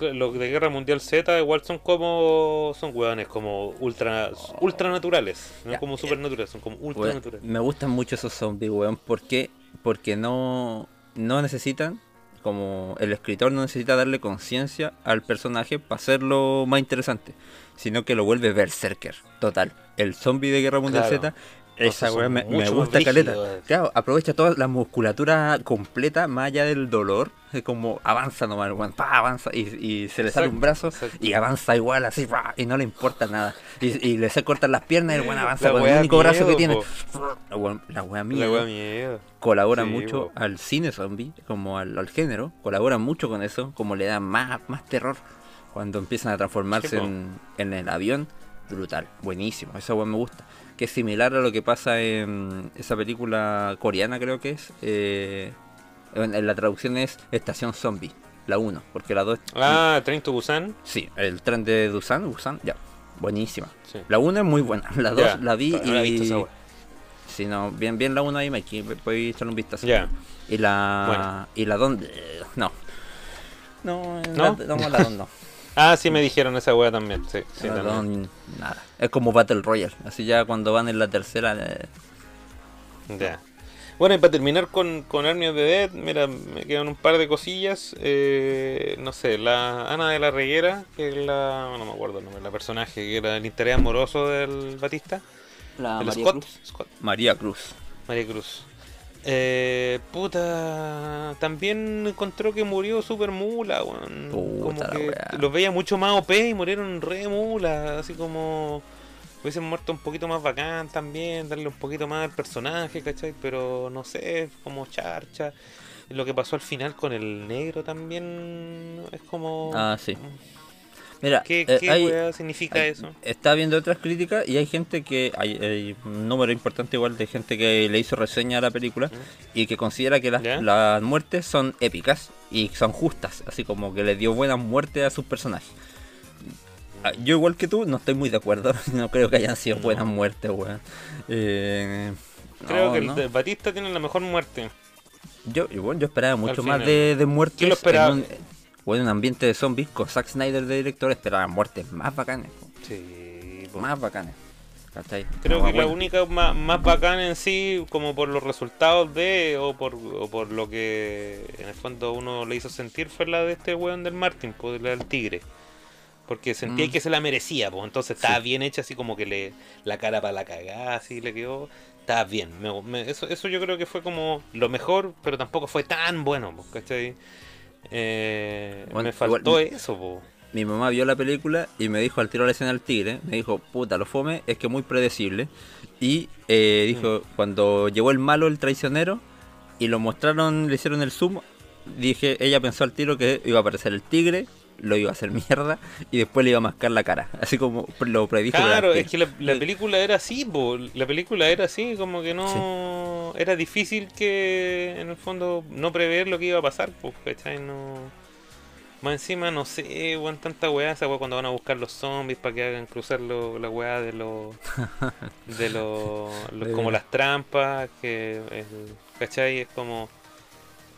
Los de Guerra Mundial Z igual son como. son hueones como ultra ultranaturales. No Ya, como eh, supernaturales, son como ultranaturales. me gustan mucho esos zombies, weón. ¿Por qué? Porque no, no necesitan como el escritor no necesita darle conciencia al personaje para hacerlo más interesante, sino que lo vuelve berserker, total. El zombie de Guerra Mundial Claro. Z, esa weá me, me gusta caleta. Claro, aprovecha toda la musculatura completa, más allá del dolor, es como avanza nomás, weón, pa, avanza y, y se le sale un brazo exacto. y avanza igual así, pa, y no le importa nada. Y, y le se cortan las piernas y el weón avanza con el único brazo que miedo, tiene. La La wea miedo. colabora Sí, mucho po. al cine zombie, como al, al género, colabora mucho con eso, como le da más, más terror cuando empiezan a transformarse Sí, en, en el avión. Brutal, buenísimo, esa weá me gusta. Que es similar a lo que pasa en esa película coreana, creo que es. eh, en, en la traducción es Estación Zombie, la 1, porque la 2. Ah, Train to Busan. Sí, el tren de Busan, Busan, ya, buenísima. Sí. La 1 es muy buena, [laughs] la 2 Ya, la vi no la visto y. esa. Si no, bien, bien la 1 ahí, Mikey, puedes echarle un vistazo. Ya. Y la. Bueno. Y la don. No. No, ¿No? La, no, la don no. [laughs] Ah, sí me dijeron esa wea también. Sí, sí, también. nada. Es como Battle Royale. Así ya cuando van en la tercera. eh, Ya. Bueno, y para terminar con, con Army of the Dead, mira, me quedan un par de cosillas. Eh, no sé, la Ana de la Reguera, que es la. No me acuerdo el nombre, la personaje, que era el interés amoroso del Batista. la el María Scott, Cruz. Scott, María Cruz. María Cruz. Eh, puta, también encontró que murió super mula, weón. Como que los veía mucho más OP y murieron re mula, así como hubiesen muerto un poquito más bacán también, darle un poquito más al personaje, ¿cachai? Pero no sé, como charcha. Lo que pasó al final con el negro también es como... Ah, sí. Mira, ¿Qué, eh, qué hay- weá significa hay- eso? Está viendo otras críticas y hay gente que. Hay, hay un número importante igual de gente que le hizo reseña a la película y que considera que las, muertes son épicas y son justas, así como que le dio buenas muertes a sus personajes. Ah, Yo igual que tú no estoy muy de acuerdo, [laughs] no creo que hayan sido No. buenas muertes, weón. Eh, Creo no, que el no. de Batista tiene la mejor muerte. Yo, y bueno, yo esperaba mucho más de, de muertes. ¿Quién lo esperaba? En un, bueno, en un ambiente de zombies con Zack Snyder de director esperaba muertes más bacanes. po, Sí, po. Más bacanes. ¿cachai? Creo No, que la única más, más bacana en sí, como por los resultados de, o por, o por lo que en el fondo uno le hizo sentir, fue la de este weón del Martin, pues la del tigre. Porque sentía Mm. que se la merecía, pues entonces estaba Sí. bien hecha, así como que le la cara para la cagada, así le quedó. Estaba bien. Me- me- eso, eso yo creo que fue como lo mejor, pero tampoco fue tan bueno, pues, ¿cachai? Eh, Bueno, me faltó igual- eso. Mi mamá vio la película y me dijo al tiro la escena del tigre, me dijo, puta, lo fome, es que muy predecible. Y eh, dijo, cuando llegó el malo, el traicionero, y lo mostraron, le hicieron el zoom, dije, ella pensó al tiro que iba a aparecer el tigre, lo iba a hacer mierda, y después le iba a mascar la cara. Así como lo predijo. Claro, es que la, la película era así, po. la película era así, como que no... Era difícil que, en el fondo, no prever lo que iba a pasar, pues, ¿cachai? No... Más encima, no sé, weón, tanta weá, esa weá cuando van a buscar los zombies para que hagan cruzar lo- la weá de los... de los... [laughs] como las trampas, que... el- ¿cachai? Es como...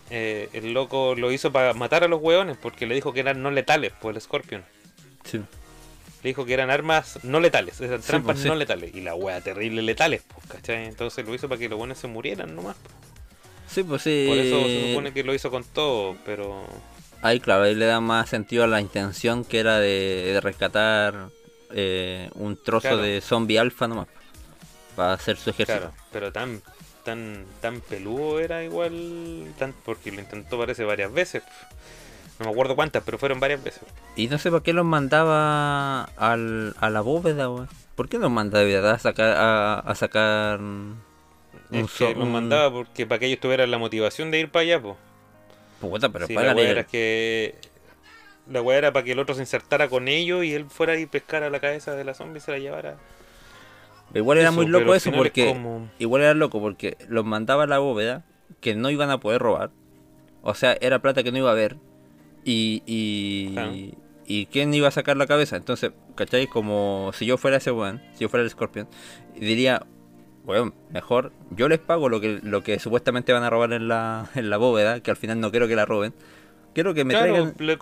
eh, el loco lo hizo para matar a los weones porque le dijo que eran no letales, por el Scorpion. Sí. Le dijo que eran armas no letales, eran Sí, trampas pues, sí. no letales. Y la wea terrible letales, pues, ¿cachai? Entonces lo hizo para que los buenos se murieran nomás. pues. Sí, pues sí. Por eso se supone que lo hizo con todo, pero. Ahí, claro, ahí le da más sentido a la intención que era de, de rescatar eh, un trozo Claro. de zombie alfa nomás. Para hacer su ejército. Claro, pero tan tan tan peludo era igual, tan porque lo intentó parece varias veces. No me acuerdo cuántas, pero fueron varias veces. Y no sé por qué los mandaba al, a la bóveda, weón. ¿Por qué los manda de verdad a sacar, a, a sacar un Es so- que los un- mandaba porque para que ellos tuvieran la motivación de ir para allá, pues. Puta, pero Sí, la págale. wea era que. La wea era para que el otro se insertara con ellos y él fuera y pescara la cabeza de la zombie y se la llevara. Igual era Eso, muy loco eso es porque. como- Igual era loco porque los mandaba a la bóveda que no iban a poder robar. O sea, era plata que no iba a haber. Y. y Claro. ¿Y quién iba a sacar la cabeza? Entonces, ¿cachai? Como si yo fuera ese weón, si yo fuera el Scorpion, diría, weón, mejor yo les pago lo que, lo que supuestamente van a robar en la, en la bóveda, que al final no quiero que la roben. Quiero que me Claro, traigan. le-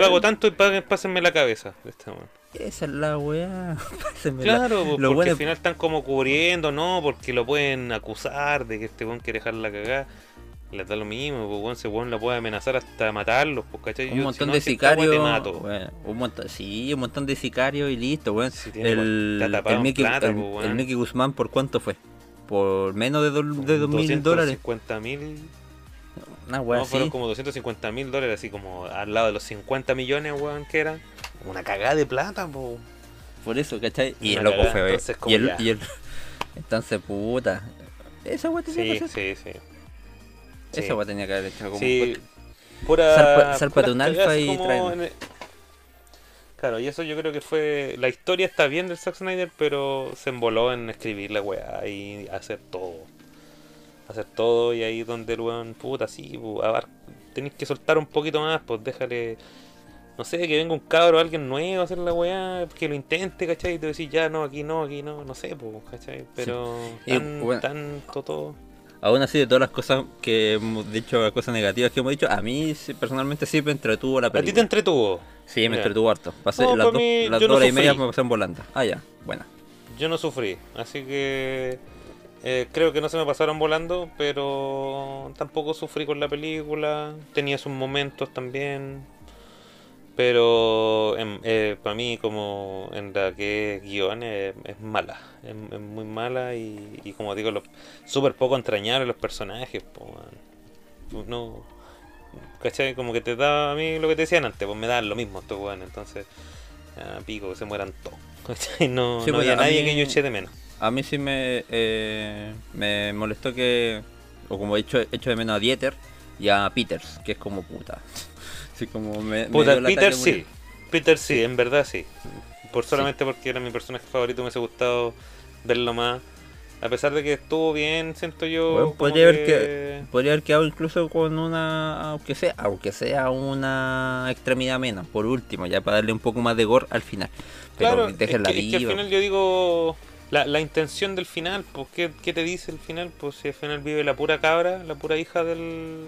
Pago tanto y pásenme la cabeza. esta esa es la weá. [laughs] Pásenmela. Claro, pues, porque bueno- al final están como cubriendo, ¿no? Porque lo pueden acusar de que este weón quiere dejar la cagada. Les da lo mismo, pues weón, ese weón la puede amenazar hasta matarlos, pues cachai. Un Yo, montón si no, de si sicarios. te mato. weón, un montón, sí, un montón de sicarios y listo, weón. Si el, el, Mickey, plata, el- pues, weón. el Mickey Guzmán, ¿por cuánto fue? Por menos de, do- de dos mil dólares. 250 mil. Una weá No, fueron así. como 250 mil dólares, así como al lado de los 50 millones, weón, que eran. Una cagada de plata, po. Por eso, ¿cachai? Y el loco fue. entonces, como y, el, ya. y el. [laughs] Entonces, puta. Esa weá tenía Sí, que hacer. sí, sí. Esa Sí. weá tenía que haber hecho como. Sí, pura. Zarpa- un alfa y como tráelo. en el- Claro, y eso yo creo que fue. La historia está bien del Zack Snyder, pero se emboló en escribir la weá y hacer todo. Hacer todo, y ahí donde el weón, puta, sí, abar- tenéis que soltar un poquito más, pues déjale. No sé, que venga un cabro, alguien nuevo a hacer la weá, que lo intente, ¿cachai? Y te decís, ya, no, aquí no, aquí no, no sé, pues, ¿cachai? Pero Y, tan, bueno. tanto todo. Aún así, de todas las cosas que hemos dicho, cosas negativas que hemos dicho, a mí personalmente sí me entretuvo la ¿A ti te película. entretuvo? Sí, me entretuvo harto. Pasé No, las dos, las no horas y media me pasaron volando. Ah, ya, buena. Yo no sufrí, así que eh, creo que no se me pasaron volando, pero tampoco sufrí con la película. Tenía sus momentos también, pero para mí como en la que guion es, es mala, es, es muy mala y, y como digo, los- súper poco entrañables los personajes. po, no, ¿cachai? Como que te da a mí lo que te decían antes, pues me dan lo mismo estos weones, entonces, ah, pico, que se mueran todos. [laughs] ¿cachai? No, Sí, no pues, había a nadie mí- que yo eché de menos. A mí sí me, eh, me molestó que, o como he hecho, hecho de menos a Dieter y a Peters, que es como puta. Así como me, Puta, Peter muy- sí. Peter sí, en verdad sí. Por solamente porque era mi personaje favorito me hubiese gustado verlo más. A pesar de que estuvo bien, siento yo. Bueno, podría haber que- Podría haber quedado incluso con una, aunque sea, aunque sea una extremidad menos, por último, ya para darle un poco más de gore al final. Pero Claro, es déjenla que, es que al viva. final yo digo. La, la intención del final, pues, ¿qué, ¿qué te dice el final? Pues si al final vive la pura cabra, la pura hija del.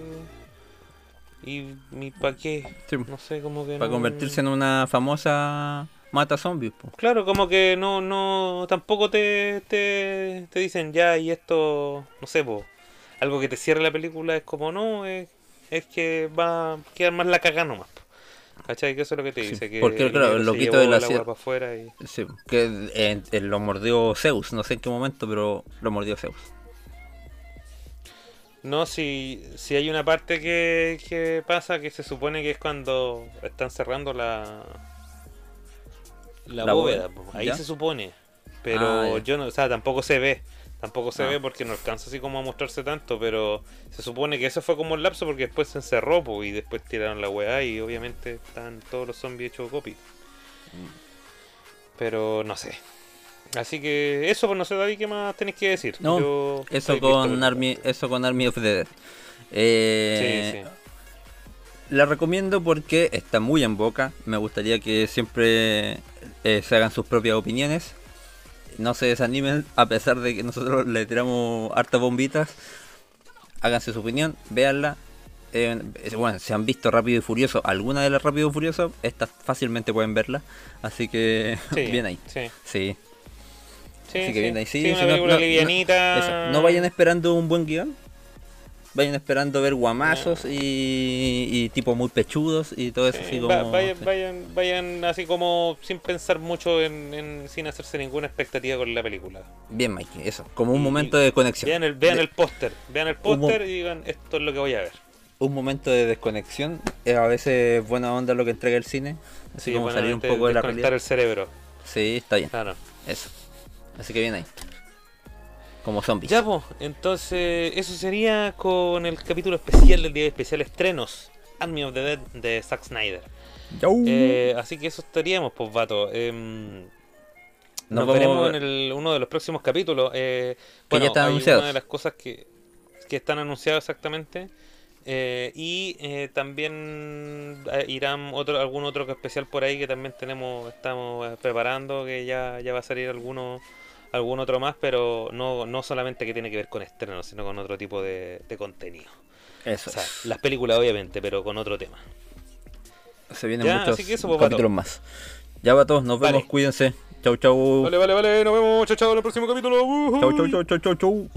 ¿Y, y para qué? Sí, No sé, como que. para no- convertirse en una famosa mata zombies. po. Claro, como que no, no, tampoco te, te, te dicen ya y esto, no sé, po, algo que te cierre la película es como no, es, es que va a quedar más la caga nomás. po. ¿Cachai? Que eso es lo que te Sí, dice. Que porque, claro, el loquito de la afuera y... Sí, que eh, eh, lo mordió Zeus, no sé en qué momento, pero lo mordió Zeus. No, si, si hay una parte que, que pasa que se supone que es cuando están cerrando la, la, La bóveda. Ahí ¿ya? se supone. Pero Ah, yo no, o sea, tampoco se ve. Tampoco se Ah. ve porque no alcanza así como a mostrarse tanto, pero se supone que eso fue como el lapso porque después se encerró po, y después tiraron la weá y obviamente están todos los zombies hechos copy. Mm. Pero no sé. Así que eso, pues no sé, David, ¿qué más tenés que decir? No, Yo Eso con Army, eso con Army of the Dead. Eh, Sí, sí. La recomiendo porque está muy en boca. Me gustaría que siempre eh, se hagan sus propias opiniones. No se desanimen a pesar de que nosotros le tiramos hartas bombitas. Háganse su opinión, véanla. Eh, bueno, si han visto Rápido y Furioso, alguna de las Rápido y Furioso, estas fácilmente pueden verla. Así que [laughs] Sí, bien ahí. Sí. Sí. Sí, Así que bien ahí. Sí, Sí, una si no- película no- no- livianita. Eso, No vayan esperando un buen guion. Vayan esperando ver guamazos y, y tipo muy pechudos y todo eso Sí, así va- como... vayan, sí. vayan, vayan así como sin pensar mucho en, en- sin hacerse ninguna expectativa con la película. Bien, Mikey, eso. Como un Y- momento de conexión. Vean el, vean De- el póster, vean el póster y digan esto es lo que voy a ver. Un momento de desconexión. Es a veces buena onda lo que entrega el cine. Así Sí, como salir un poco de la realidad. el cerebro. Sí, está bien. Claro. Eso. Así que bien ahí. Como zombies. Ya, pues, entonces eso sería con el capítulo especial del día de especial estrenos. Army of the Dead de Zack Snyder. Eh, así que eso estaríamos, pues, vato. Em, Nos Nos, vamos- veremos en el- uno de los próximos capítulos. Eh, ya bueno, están hay anunciados. Una de las cosas que, que están anunciadas exactamente. eh, y eh, también eh, irán otro, algún otro especial por ahí que también tenemos, estamos eh, preparando, que ya, ya va a salir alguno, algún otro más, pero no, no solamente que tiene que ver con estrenos, sino con otro tipo de, de contenido. Eso O sea, es. las películas obviamente, pero con otro tema. Se vienen Ya, muchos así que eso, pues, capítulos más. Ya va todos, nos Vale. vemos, cuídense. Chau, chau. Vale, vale, vale, nos vemos, chao, chao, en el próximo capítulo. Chau, chau, chau, chau, chau, chau.